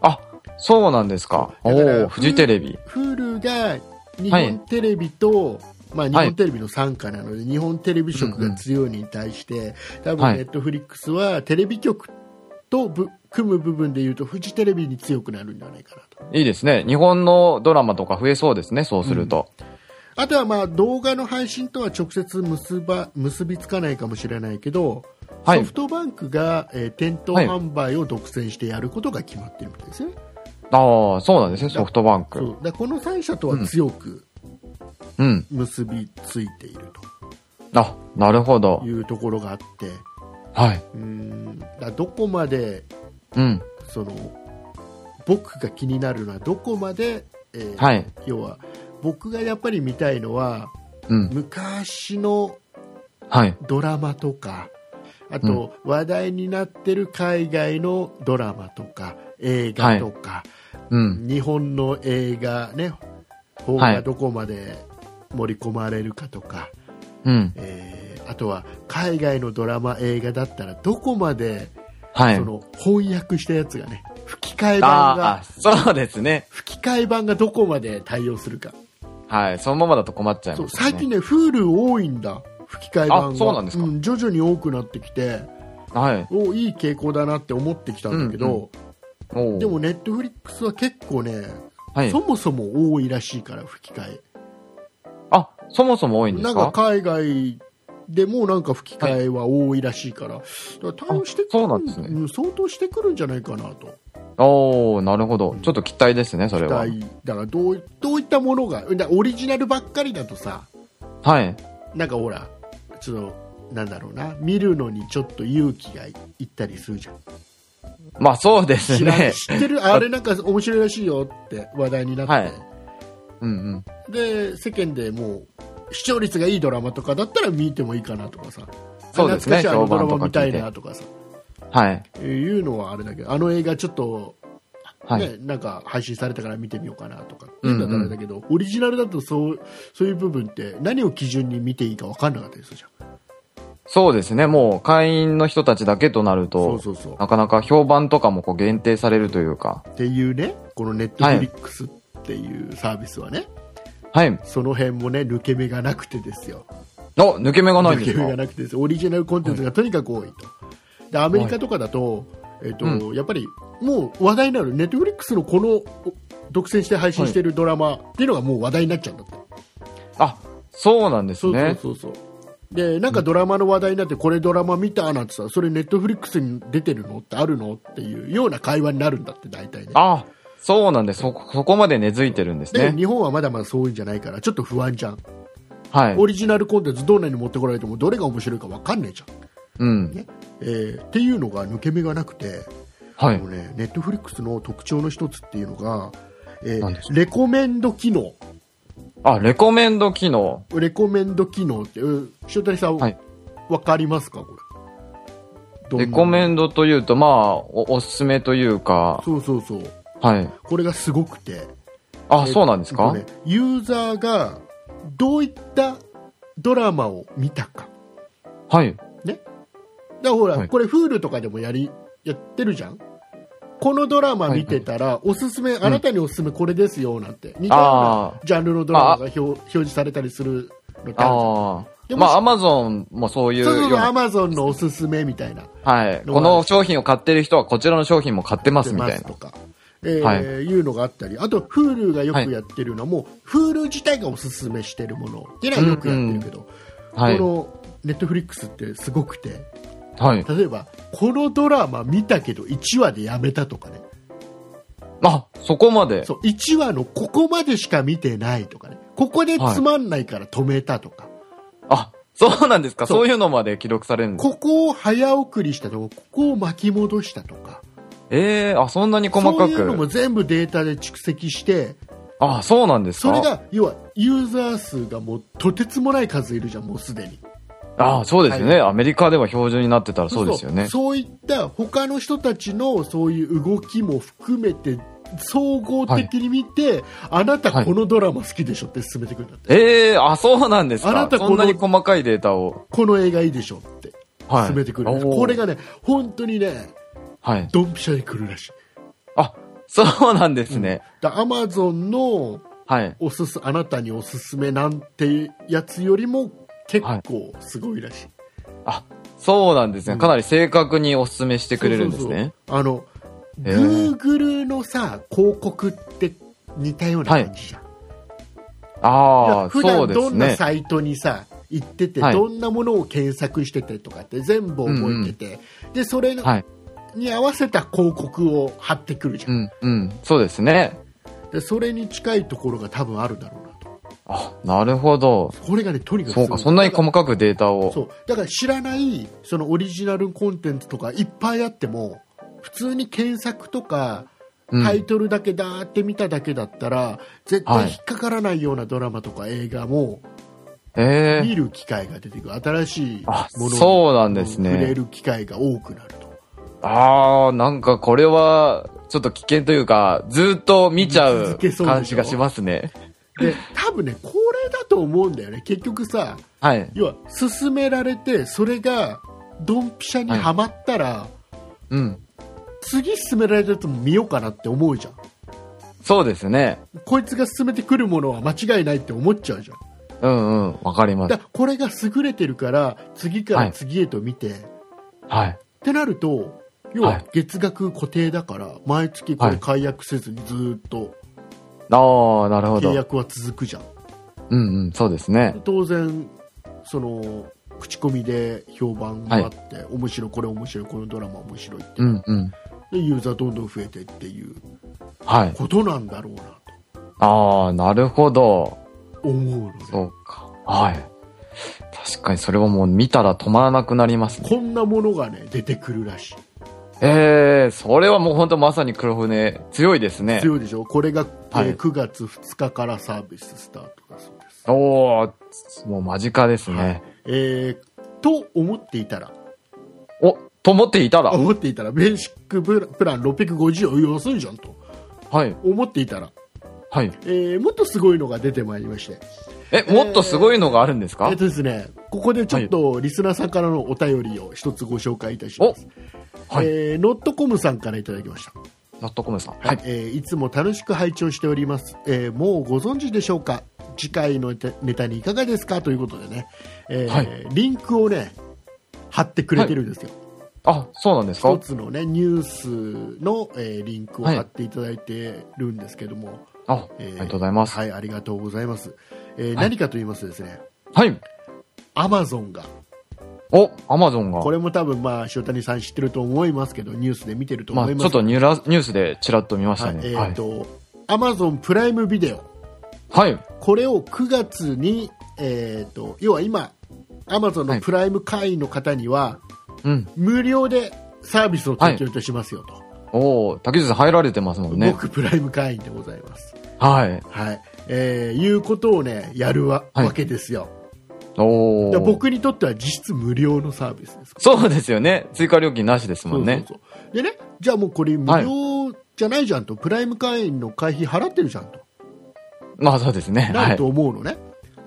あ、そうなんですか。おおフジテレビ。Hulu が日本テレビと、まあ、日本テレビの傘下なので、日本テレビ色が強いに対して、多分はいネットフリックスはテレビ局とぶ組む部分でいうとフジテレビに強くなるんじゃないかなといいですね。日本のドラマとか増えそうですね、そうすると。あとはまあ動画の配信とは直接結ば結びつかないかもしれないけど、はいソフトバンクが、えー店頭はい販売を独占してやることが決まってるみたいですね、ああ、そうなんですね、ソフトバンク。そうだこの3社とは強くうん。結びついているあ、なるほどと。いうところがあって、はい。うーんだどこまでうん。その僕が気になるのはどこまで、えーはい。要は僕がやっぱり見たいのはうん。昔のはい。ドラマとかあと話題になってる海外のドラマとか映画とか、うん。日本の映画ね方がどこまで盛り込まれるかとか、うん。えーあとは海外のドラマ映画だったらどこまではいそ。の翻訳したやつがね吹き替え版あがあ、そうですね。吹き替え版がどこまで対応するか、はい。そのままだと困っちゃいます、ね。最近ね Hulu 多いんだ。吹き替え版が。あそうなんですか。徐々に多くなってきて。はい。おいい傾向だなって思ってきたんだけど、うんおーでもネットフリックスは結構ね、はい。そ。もそも多いらしいから吹き替え。あ、そもそも多いんでなんすかか海外でもなんか吹き替えは多いらしいから,、だから対応してくるあそうなんですね。うん相当してくるんじゃないかなとおおなるほど。ちょっと期待ですね、それは。期待だからどうどういったものがオリジナルばっかりだとさはい。なんかほらちょっとなんだろうな見るのにちょっと勇気がいったりするじゃんまあそうですね。知ってる？あれなんか面白いらしいよって話題になって、はいうんうん。で世間でもう視聴率がいいドラマとかだったら見てもいいかなとかさそうですね懐かしいあのドラマ見たいなとかさはい。えーいうのはあれだけどあの映画ちょっと、はい。ねなんか配信されたから見てみようかなとかだったらだけど、オリジナルだとそうそういう部分って何を基準に見ていいか分かんなかったりするじゃんそうですね。もう会員の人たちだけとなると、そうそうそうなかなか評判とかもこう限定されるというか。っていうねこのネットフリックスっていうサービスはね、はい。その辺もね抜け目がなくてですよお、抜け目がないんですか？抜け目がなくてですオリジナルコンテンツがとにかく多いと、でアメリカとかだと,、えっとうやっぱりもう話題になるネットフリックスのこのお独占して配信しているドラマっていうのがもう話題になっちゃうんだって、あ、そうなんですね。そうそうそうでなんかドラマの話題になってこれドラマ見たなんてさそれネットフリックスに出てるのってあるのっていうような会話になるんだって大体ねあ、そうなんです。そ、そこまで根付いてるんですね。で日本はまだまだそういうんじゃないからちょっと不安じゃん、はい。オリジナルコンテンツどんなに持ってこられてもどれが面白いか分かんねえじゃん、うん。えーっていうのが抜け目がなくてはい。あの。ね、ネットフリックスの特徴の一つっていうのが、えー何ですか？レコメンド機能。あ、レコメンド機能。レコメンド機能ってうん塩谷さん、はい。わかりますか？これ。どんな？レコメンドというと、まあ、お、おすすめというか、そうそうそう。はい。これがすごくて。あ、えそうなんですか、えっとねユーザーがどういったドラマを見たか。はい。だからほら、はい。これ Hulu とかでもやりやってるじゃん？このドラマ見てたら、おすすめあなたにおすすめこれですよなんて、似たようあなジャンルのドラマが表表示されたりするのってあるじゃん。ああ。でもまあ、アマゾンもそういうそうそうそう、ようなアマゾンのおすすめみたいな。はい。この商品を買ってる人はこちらの商品も買ってますみたいな。と。か、えーはい。いうのがあったり、あと、Hulu がよくやってるのは、もう、Hulu 自体がおすすめしてるものっていうのはよくやってるけど、はい。この、ネットフリックスってすごくて、はい。例えば、このドラマ見たけど1話でやめたとかね、あ、そこまで。そう、1話のここまでしか見てないとかね、ここでつまんないから止めたとか、あ、そうなんですか。そう。いうのまで記録されるんですここを早送りしたとか、ここを巻き戻したとか、ええあ、そんなに細かそういうのもく。全部データで蓄積して、あ、そうなんですか。それが要はユーザー数がもうとてつもない数いるじゃんもうすでにあそうですよね、アメリカでは標準になってたらそうですよね。そういった他の人たちのそういう動きも含めて総合的に見て、あなたはいこのドラマ好きでしょって進めてくるんだって、ええあ、そうなんですかあなたこんなに細かいデータを。この映画いいでしょってはい。進めてくる、おーこれがね本当にねはい。ドンピシャで来るらしいあ、そうなんですね。アマゾンのはい。おすすあなたにおすすめなんてやつよりも結構すごいらしい、あ、そうなんですね。うんかなり正確にお勧めしてくれるんですね。そうそうそうあの、へー Google のさ広告って似たような感じじゃん、いああ、そうで段どんなすね。サイトにさ行ってて、はいどんなものを検索しててとかって全部覚えてて、でそれはい。に合わせた広告を貼ってくるじゃん、うん、うん。そうですね。でそれに近いところが多分あるだろうあ、なるほど。これがねとにかくそうか、そんなに細かくデータを。そう。だから知らないそのオリジナルコンテンツとかいっぱいあっても普通に検索とかうん。タイトルだけだーって見ただけだったら、絶対引っかからないようなドラマとか映画もええ見る機会が出てくる。新しいあものにそうなんですね。触れる機会が多くなると。ああ、なんかこれは、ちょっと危険というか、ずっと見ちゃう感じがしますね。で多分ねこれだと思うんだよね結局さはい。要は勧められてそれがドンピシャにはまったら、うん。次勧められたやつも見ようかなって思うじゃんそうですね。こいつが勧めてくるものは間違いないって思っちゃうじゃんうんうん。わかりますだ。これが優れてるから次から次へと見て、はい。ってなると要ははい月額固定だから毎月これ解約せずにずーっとああ、なるほど。契約は続くじゃん、うんうん。そうですね。当然その口コミで評判があって、面白いこれ面白いこのドラマ面白いって、うんうん。でユーザーどんどん増えてっていうはい。ことなんだろうなああ、なるほど。と思うのねそうか。はい。確かにそれはもう見たら止まらなくなりますね。こんなものがね出てくるらしいええそれはもう本当まさに黒船、強いですね。強いでしょ？これが、えーはい。9月2日からサービススタートだそうですおー、もう間近ですね。えーと思っていたら。お、と思っていたら、思っていたらベーシックプラプラン650を要するじゃんと。はい、思っていたら、はい。えーもっとすごいのが出てまいりまして。え、もっとすごいのがあるんですか、えっとですねここでちょっとリスナーさんからのお便りを一つご紹介いたします、はい。えーノットコムさんからいただきました。ノットコムさん。はい、えーいつも楽しく拝聴しております、えーもうご存知でしょうか？次回のネタにいかがですか？ということでね、えーはい。リンクをね貼ってくれてるんですよ、あ、そうなんですか？一つのねニュースの、えーリンクを貼っていただいてるんですけども、あ、えーありがとうございます。はい、ありがとうございます。えーはい。何かと言いますとですね、はい。アマゾンが、お、アマゾンが。これも多分まあ、塩谷さん知ってると思いますけど、ニュースで見てるとまあ、思いますちょっとニュラニュースでちらっと見ましたはい、ね。えっ、はい。と、アマゾンプライムビデオ。はい。これを9月に、えっ、と、要は今、アマゾンのプライム会員の方には、うん。無料でサービスを提供いたしますよと。おお竹内さん入られてますもんね。僕、プライム会員でございます。はい。はい。えーいうことをね、やるわけですよ。お僕にとっては実質無料のサービスです。そうですよね。追加料金なしですもんね。でね、じゃあもうこれ無料じゃないじゃんと、プライム会員の会費払ってるじゃんと、まあそうですね。はいなると。思うのね。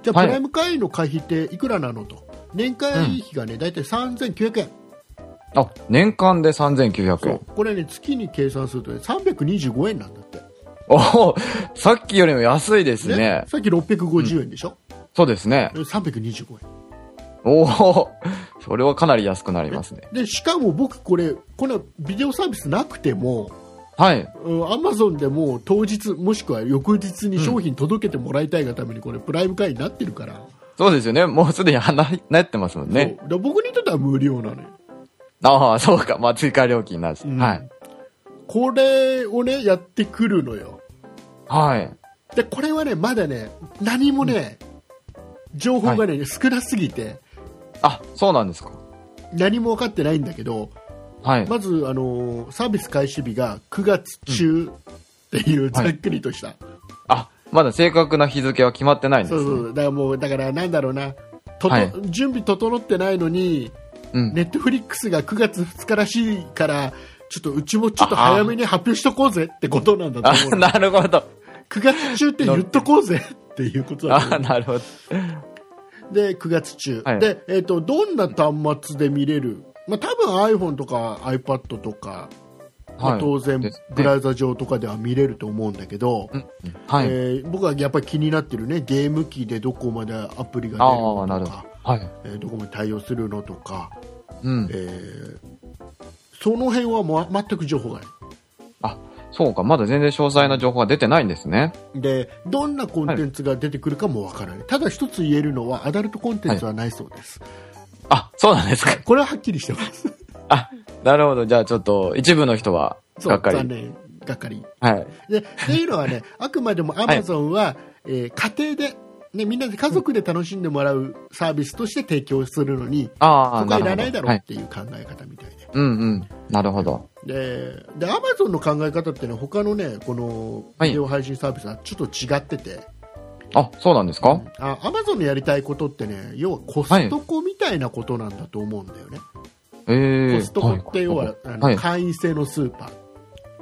じゃあ、はいプライム会員の会費っていくらなのと。年会費がね、だいたい3900円。あ、年間で3900そう円。これね、月に計算するとね、325円なんだって。おおさっきよりも安いですね。さっき650円でしょ、そうですね。?325 円。おおそれはかなり安くなりますね。で、しかも僕これ、このビデオサービスなくても、はい。アマゾンでも当日もしくは翌日に商品届けてもらいたいがためにこれプライム会員になってるから、そうですよね。もうすでにななってますもんね。僕にとっては無料なのよ、ああ、そうか。まあ追加料金なし。うんはい。これをねやってくるのよはい。でこれはねまだね何もね、情報がね、少なすぎてあ、そうなんですか。何も分かってないんだけどはい。まず、あのーサービス開始日が9月中っていうざっくりとした、あ、まだ正確な日付は決まってないんですね。そうそうだからもうだからなんだろうなととはい準備整ってないのにうん。ネットフリックスが9月2日らしいからちょっとうちもちょっと早めに発表しとこうぜってことなんだとあ思う、なるほど。9月中って言っとこうぜっていうことだあ、なるほど。うで9月中、はいで、えー、とどんな端末で見れる、まあ、多分 iPhone とか iPad とか、まあはい当然ブラウザ上とかでは見れると思うんだけど、うんはい。えー僕はやっぱり気になってるねゲーム機でどこまでアプリが出るのとかど。はい。えーどこまで対応するのとか、うん。えーその辺はもう全く情報がないあ、そうか。まだ全然詳細な情報が出てないんですね。でどんなコンテンツが出てくるかもわからない、ただ一つ言えるのはアダルトコンテンツはないそうです、あ、そうなんですか。これははっきりしてます あ、なるほど。じゃあちょっと、一部の人は、そうがっかり。残念がっかりはい。でっていうのはねあくまでもアマゾンは、えー家庭で、ね、みんなで家族で楽しんでもらうサービスとして提供するのに、ああ、そこはいらないだろはい。うっていう考え方みたいで、うんうん。なるほど。ででアマゾンの考え方ってね他のねこのはい。ビデオ配信サービスはちょっと違ってて、あ、そうなんですか？あアマゾンのやりたいことってね要はコストコみたいなことなんだと思うんだよね、ええコストコって要は、あのはい。会員制のスーパー、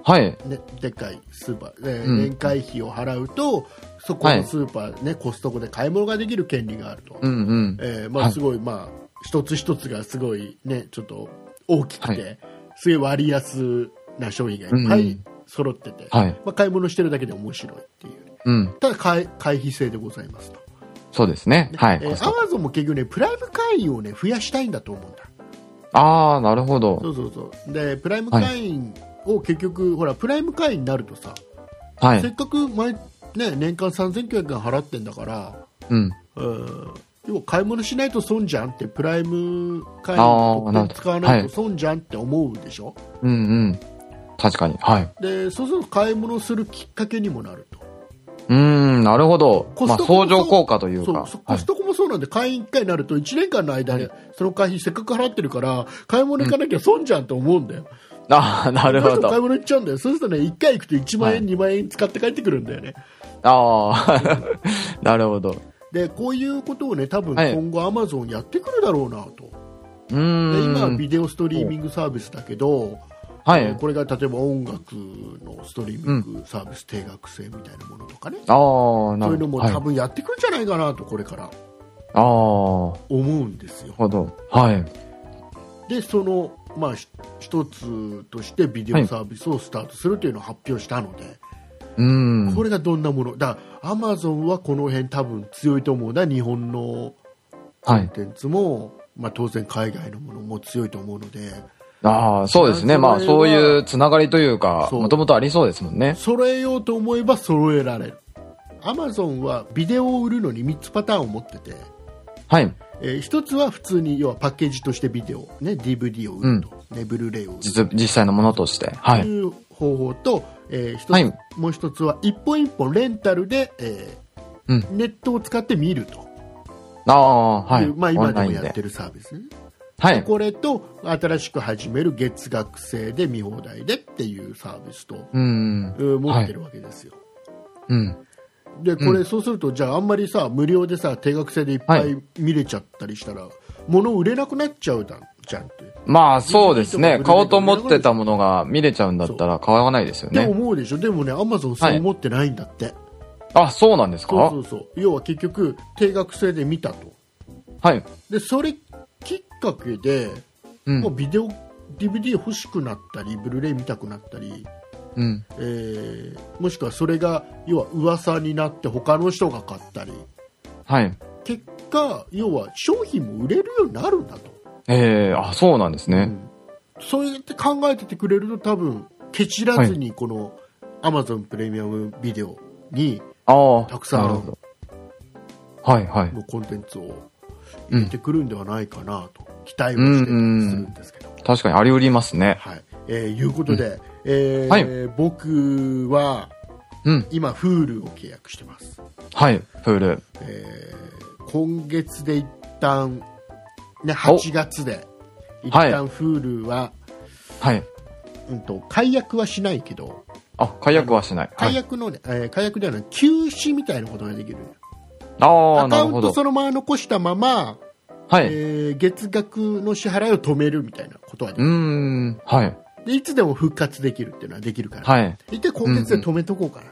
はい。ね、でっかいスーパーで、うん年会費を払うとそこのスーパー、ねコストコで買い物ができる権利があると、うんうん。えーまあ、はいすごい、まあ、一つ一つがすごい、ね、ちょっと大きくて、はすごい割安な商品がいっぱい揃ってて、はい。まあ、買い物してるだけで面白いっていううん。ただ会会費制でございますと、そうですね。はい。えアマゾンも結局ねプライム会員をね増やしたいんだと思うんだああ、なるほどそ。うそうそうでプライム会員を結局、ほらプライム会員になるとさ、はい。せっかく毎、ね、年間3900円払ってんだから、うん。うん、要は買い物しないと損じゃんってプライム会員あのーなるほど特典使わないと損じゃんって思うでしょ、うんうん。確かに。はい。でそうすると買い物するきっかけにもなるとうーん、なるほど。まあ、コストコも相乗効果というそうか。はいそコストコもそうなんで、会員1回になると1年間の間でその会費せっかく払ってるから買い物行かなきゃ損じゃんと思うんだよ、ああ、なるほど。買い物行っちゃうんだよそうするとね1回行くと1万円、はい2万円使って帰ってくるんだよねああ、なるほど。でこういうことをね多分はい今後アマゾンやってくるだろうなと、うーで今はん。ビデオストリーミングサービスだけど、はい。えーこれが例えば音楽のストリーミングサービス、定額制みたいなものとかねああ、そうなるほど。いうのも多分やってくるんじゃないかなとこれからあ、思うんですよほど。はい。でその、まあ、ひ一つとしてビデオサービスをスタートするというのを発表したので、うーん。これがどんなもの？だアマゾンはこの辺多分強いと思うな日本のコはい。ンテンツも、まあ、当然海外のものも強いと思うので、ああ、そうですね。まあ、そういうつながりというか、もともとありそうですもんね。揃えようと思えば揃えられるアマゾンはビデオを売るのに3つパターンを持ってて、はい。えー一つは普通に要はパッケージとしてビデオ、ね、DVD を売ると、ね、ブルーレイを。売る実、実際のものとして。はい。という方法と、えー一つはい。もう一つは一本一本レンタルで、えーうん。ネットを使って見ると。ああ、はい。いう。まあ、オ今でで。もやってるサービスね、はい。これと新しく始める月額制で見放題でっていうサービスと、持ってるわけですよ、うん。でこれ、そうするとじゃああんまりさ無料でさ定額制でいっぱはい。見れちゃったりしたら、物売れなくなっちゃうだじゃんって。まあ、そうですね。買おうと思ってたものが見れちゃうんだったら買わないですよでもね。思うでしょ？でもねアマゾンそう思ってないんだって、あ、そうなんですか？そうそうそう。要は結局定額制で見たと。はい。でそれきっかけで、うん。もうビデオ DVD 欲しくなったりブルーレイ見たくなったり、うん。えーもしくはそれが要は噂になって他の人が買ったりはい。結果要は商品も売れるようになるんだと、ええあ、そうなんですね。うんそうやって考えててくれると多分ケチらずにこの Amazon プレミアムビデオにああ。たくさん。はいはい。のコンテンツを入れてくるんではないかなと期待をしてするんですけど、確かにあり得りますね。はいえーいうことで、えーはい僕はうん。今 Hulu を契約してます、はい。プール。えー今月で一旦ね8月で一はい旦 Hulu は、はい。うん、と解約はしないけどあ、解約はしない。はい。解約のね、えー解約ではない休止みたいなことができるああ、アなるほど。カウントそのまま残したまま、はい。えー月額の支払いを止めるみたいなことができうーるん。はい。でいつでも復活できるっていうのはできるから、はい。一回今月で止めとこうかな、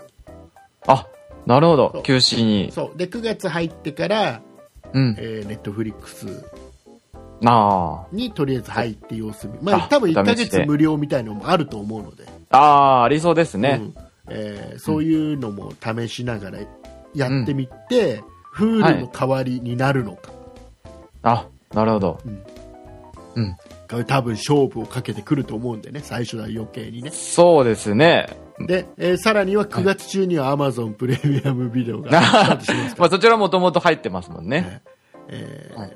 あ、なるほど。休止に。そうで9月入ってから、うん。えー、ネットフリックスあにとりあえず入って様子見、まああ多分1ヶ試して月無料みたいのもあると思うので、あ。ああ、ありそうですね。うんえーそういうのも試しながらやってみて、フーはいルの代わりになるのか、あ、なるほど。うんうん。多分勝負をかけてくると思うんでね最初は余計にねそうですね。で、えーさらには9月中には Amazon プレミアムビデオがスタートします まあそちらもともと入ってますもんね。えーはい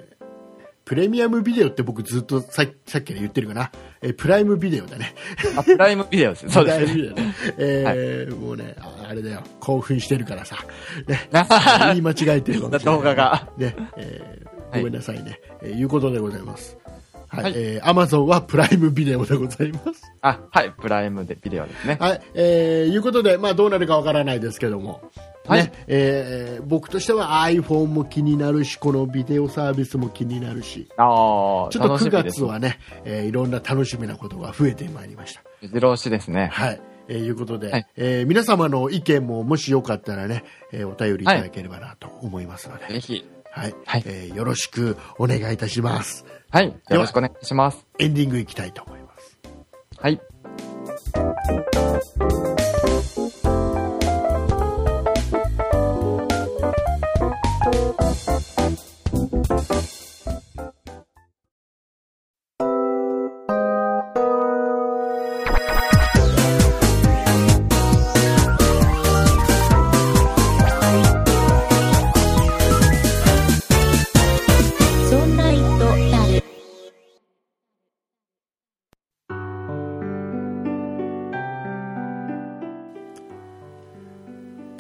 プレミアムビデオって僕ずっとささっきから言ってるかな、えープライムビデオだね。あ、プライムビデオです。そうですね。プライムビデオね。えーもうね、ああれだよ、興奮してるからさ、ね、あ 言い間違えてるかもしれない。動画が。ね、えーはいごめんなさいね、えーいうことでございます。はい、はいえー、Amazon はプライムビデオでございます。あ、はい。プライムでビデオですね。はい、えー、いうことで、まあどうなるかわからないですけども、はいね、えー僕としては iPhone も気になるし、このビデオサービスも気になるし、ああ、ちょっと9楽しみです月。はね、えーいろんな楽しみなことが増えてまいりました。目白押しですね。はい。えーいうことで、はいえー皆様の意見ももしよかったらね、えーお便りいただければなと思いますので、ぜひ。はい。はいえーよろしくお願いいたします。はい。よろしくお願いします。エンディングいきたいと思います。はい。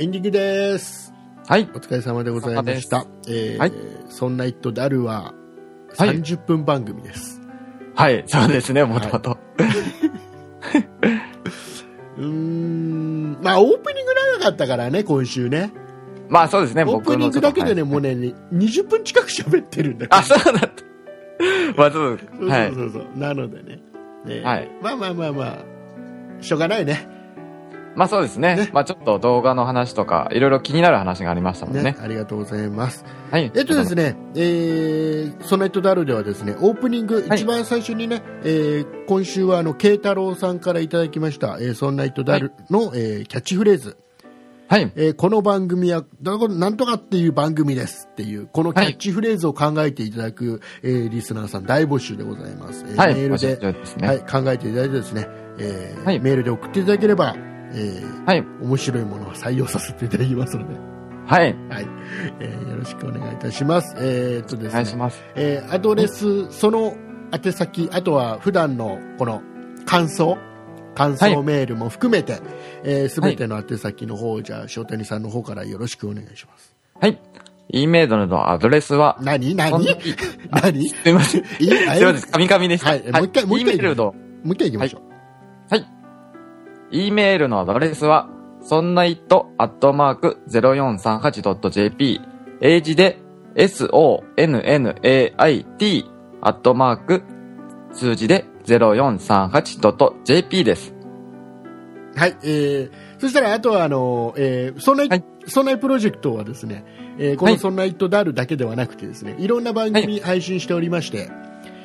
エンディングです。はい。お疲れ様でございました。えーはいそんなイットダルははい30分番組です。はい。そうですね、もともと。うーん、まあオープニング長かったからね、今週ね。まあそうですね、オープニングだけでね、もうね、20分近く喋ってるんだけど。あ、そうだった。まあそう、そうはいそう。そうそう、なのでね。ねはいまあまあまあまあ、しょうがないね。まあそうですね。ねまあちょっと動画の話とか、いろいろ気になる話がありましたもんねね。ありがとうございます。はい。えっとですね、えー、ソネットダルではですね、オープニング、はい一番最初にね、えー今週はあの、慶太郎さんからいただきました、えー、ソンナイトダルの、えーキャッチフレーズ。はい。えーこの番組は、なんとかっていう番組ですっていう、このキャッチフレーズを考えていただく、えーリスナーさん大募集でございます。えーはい。メールで、ね。はい、考えていただいてですね、えーはいメールで送っていただければ、えーはい。面白いものは採用させていただきますので、はい。はい、えーよろしくお願いいたします。えーっとですねお願いし、ます。えーアドレス、その宛先、あとは普段のこの感想、感想メールも含めて、す、えー、べ、ての宛先の方、じゃあ、塩谷さんの方からよろしくお願いします。はい。E メールのアドレスは、何何？何？すいません。いすいません。カミカミでした。はいもう一回もう一回 E メールの、もう一回行きましょう。はい。E メールのアドレスは、そんないと、アットマーク、0438.jp、英字で、sonnait、アットマーク、数字で、0438.jp です。はい、えー、そしたら、あとは、あの、えー、そんな、はいそんなプロジェクトはですね、えーこのはいそんなイットダルだけではなくてですね、いろんな番組配信しておりまして、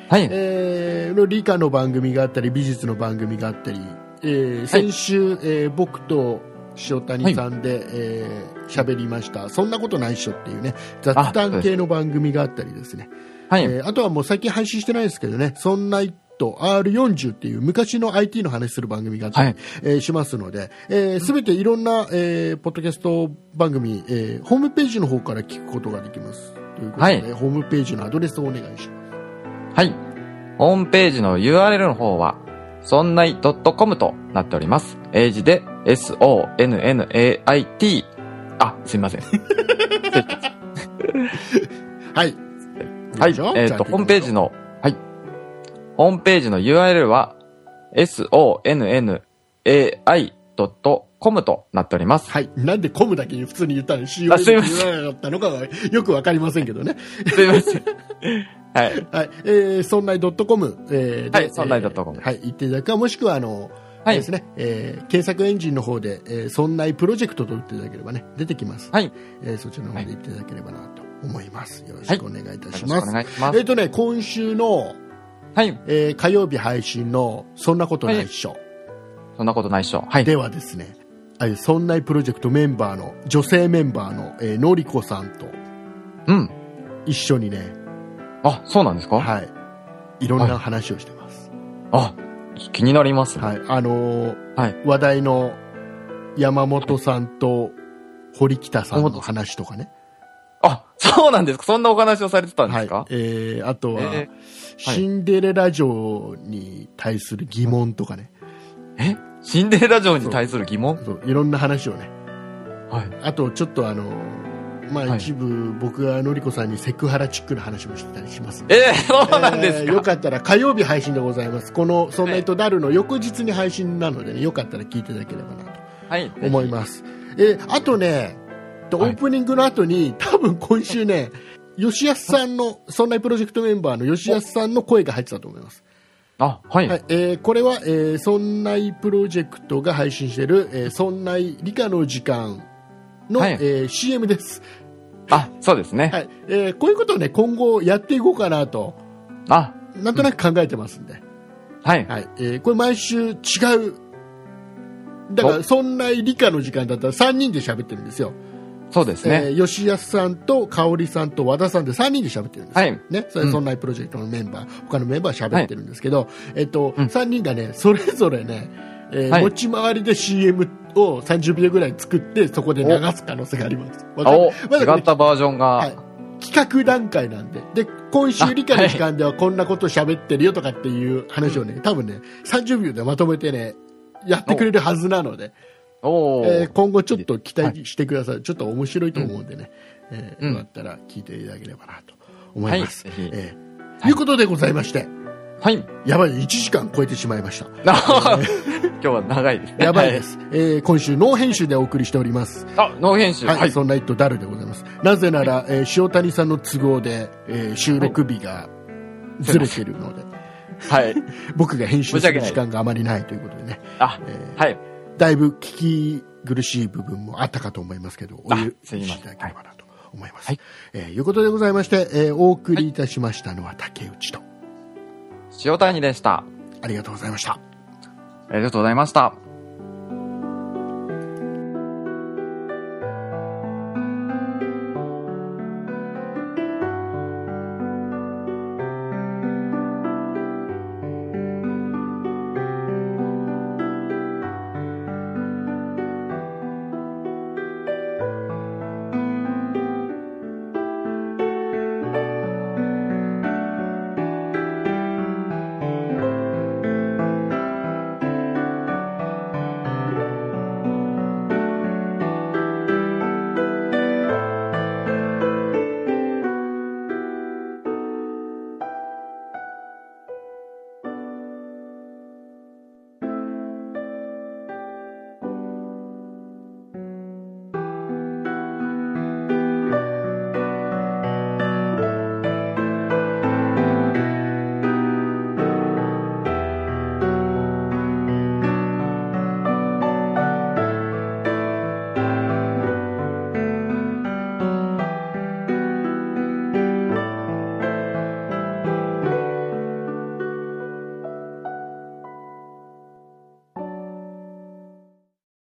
はい。えー、理科の番組があったり美術の番組があったり、えー先週、えー僕と塩谷さんで、えー喋りました「そんなことないっしょ」っていうね雑談系の番組があったりですね。はい。えーあとはもう最近配信してないですけどね「そんなイット R40」っていう昔の IT の話する番組があったり、はい。えーしますので、えー、全ていろんな、えーポッドキャスト番組、えーホームページの方から聞くことができます。ということで、はい。ホームページのアドレスをお願いします。はい。ホームページの URL の方は、そんない .com となっております。英字で、sonnait。あ、すいません。はい。はい。えっ、と、じゃあホームページの、はい。ホームページの URL は、sonnai.com となっております。はい。なんでコムだけ普通に言ったのに CM あすいません言わなかったのかはよくわかりませんけどね。すいません。はい。はい。えー、そんない .com、えー、ではいそんない .com えーはい。言っていただくか、もしくは、あの、はいですね、えー、検索エンジンの方で、えー、そんないプロジェクトと打っていただければね、出てきます。はい。えー、そちらの方で言っていただければなと思います。よろしくお願いいたします。しくお願いします。えっ、とね、今週の、はい。えー、火曜日配信の、そんなことないっしょ。そんなことないっしょ。はい。ではですね、そんないプロジェクトメンバーの、女性メンバーの、えー、のりこさんとうん。一緒にね、あ、そうなんですか？はい。いろんな話をしてます。あ、気になりますね。はい。あのーはい話題の山本さんと堀北さんの話とかね。あ、そうなんですか？そんなお話をされてたんではいすか。えー、あとは、えシンデレラ城に対する疑問とかね。え？シンデレラ城に対する疑問？そういろんな話をね。はい。あと、ちょっとあのーまあ、はい一部、僕がのりこさんにセクハラチックな話もしてたりしますえー、そうなんですよかったら火曜日配信でございます。この、そんな糸ダルの翌日に配信なのでね、よかったら聞いていただければなとはい。思います。えーあとね、オはいープニングの後に、多分今週ね、吉安さんの、そんなプロジェクトメンバーの吉安さんの声が入ってたと思います。あ、はい。はい、えーこれは、えー、そんないプロジェクトが配信している、えー、そんない理科の時間の、はいえー CM です。あ、そうですね。はい、えーこういうことをね、今後やっていこうかなと、あ、なんとなく考えてますんで。はい。はい、えーこれ毎週違う。だから、そんな理科の時間だったら3人で喋ってるんですよ。そうですね。えー吉安さんと香織さんと和田さんで3人で喋ってるんですよ。はいね。それ、うんそんなプロジェクトのメンバー、他のメンバー喋ってるんですけど、えっと、うん3人がね、それぞれね、えーはい。持ち回りで CM を30秒ぐらい作って、そこで流す可能性があります。まだ違ったバージョンが。はい。企画段階なんで。で、今週理科の時間ではこんなこと喋ってるよとかっていう話をね、多分ね、30秒でまとめてね、やってくれるはずなので、おー。えー今後ちょっと期待してください。ちょっと面白いと思うんでね、えーうん。よかったら聞いていただければなと思います。はい。えー。い。うことでございまして、はい。やばい、1時間超えてしまいました。あ今日は長いですね。やばいです。えー今週ノー編集でお送りしております。はい。あ、ノー編集。はい、はい。そんな一途ダルでございます。なぜなら、えー塩谷さんの都合で、えー収録日がずれてるので、はい。僕が編集する時間があまりないということでね、あ、えはい。ーだいぶ聞き苦しい部分もあったかと思いますけど、おあ許しいただければなと思います。はいえーいうことでございまして、えーお送りいたしましたのは竹内と、塩谷でした。ありがとうございました。ありがとうございました。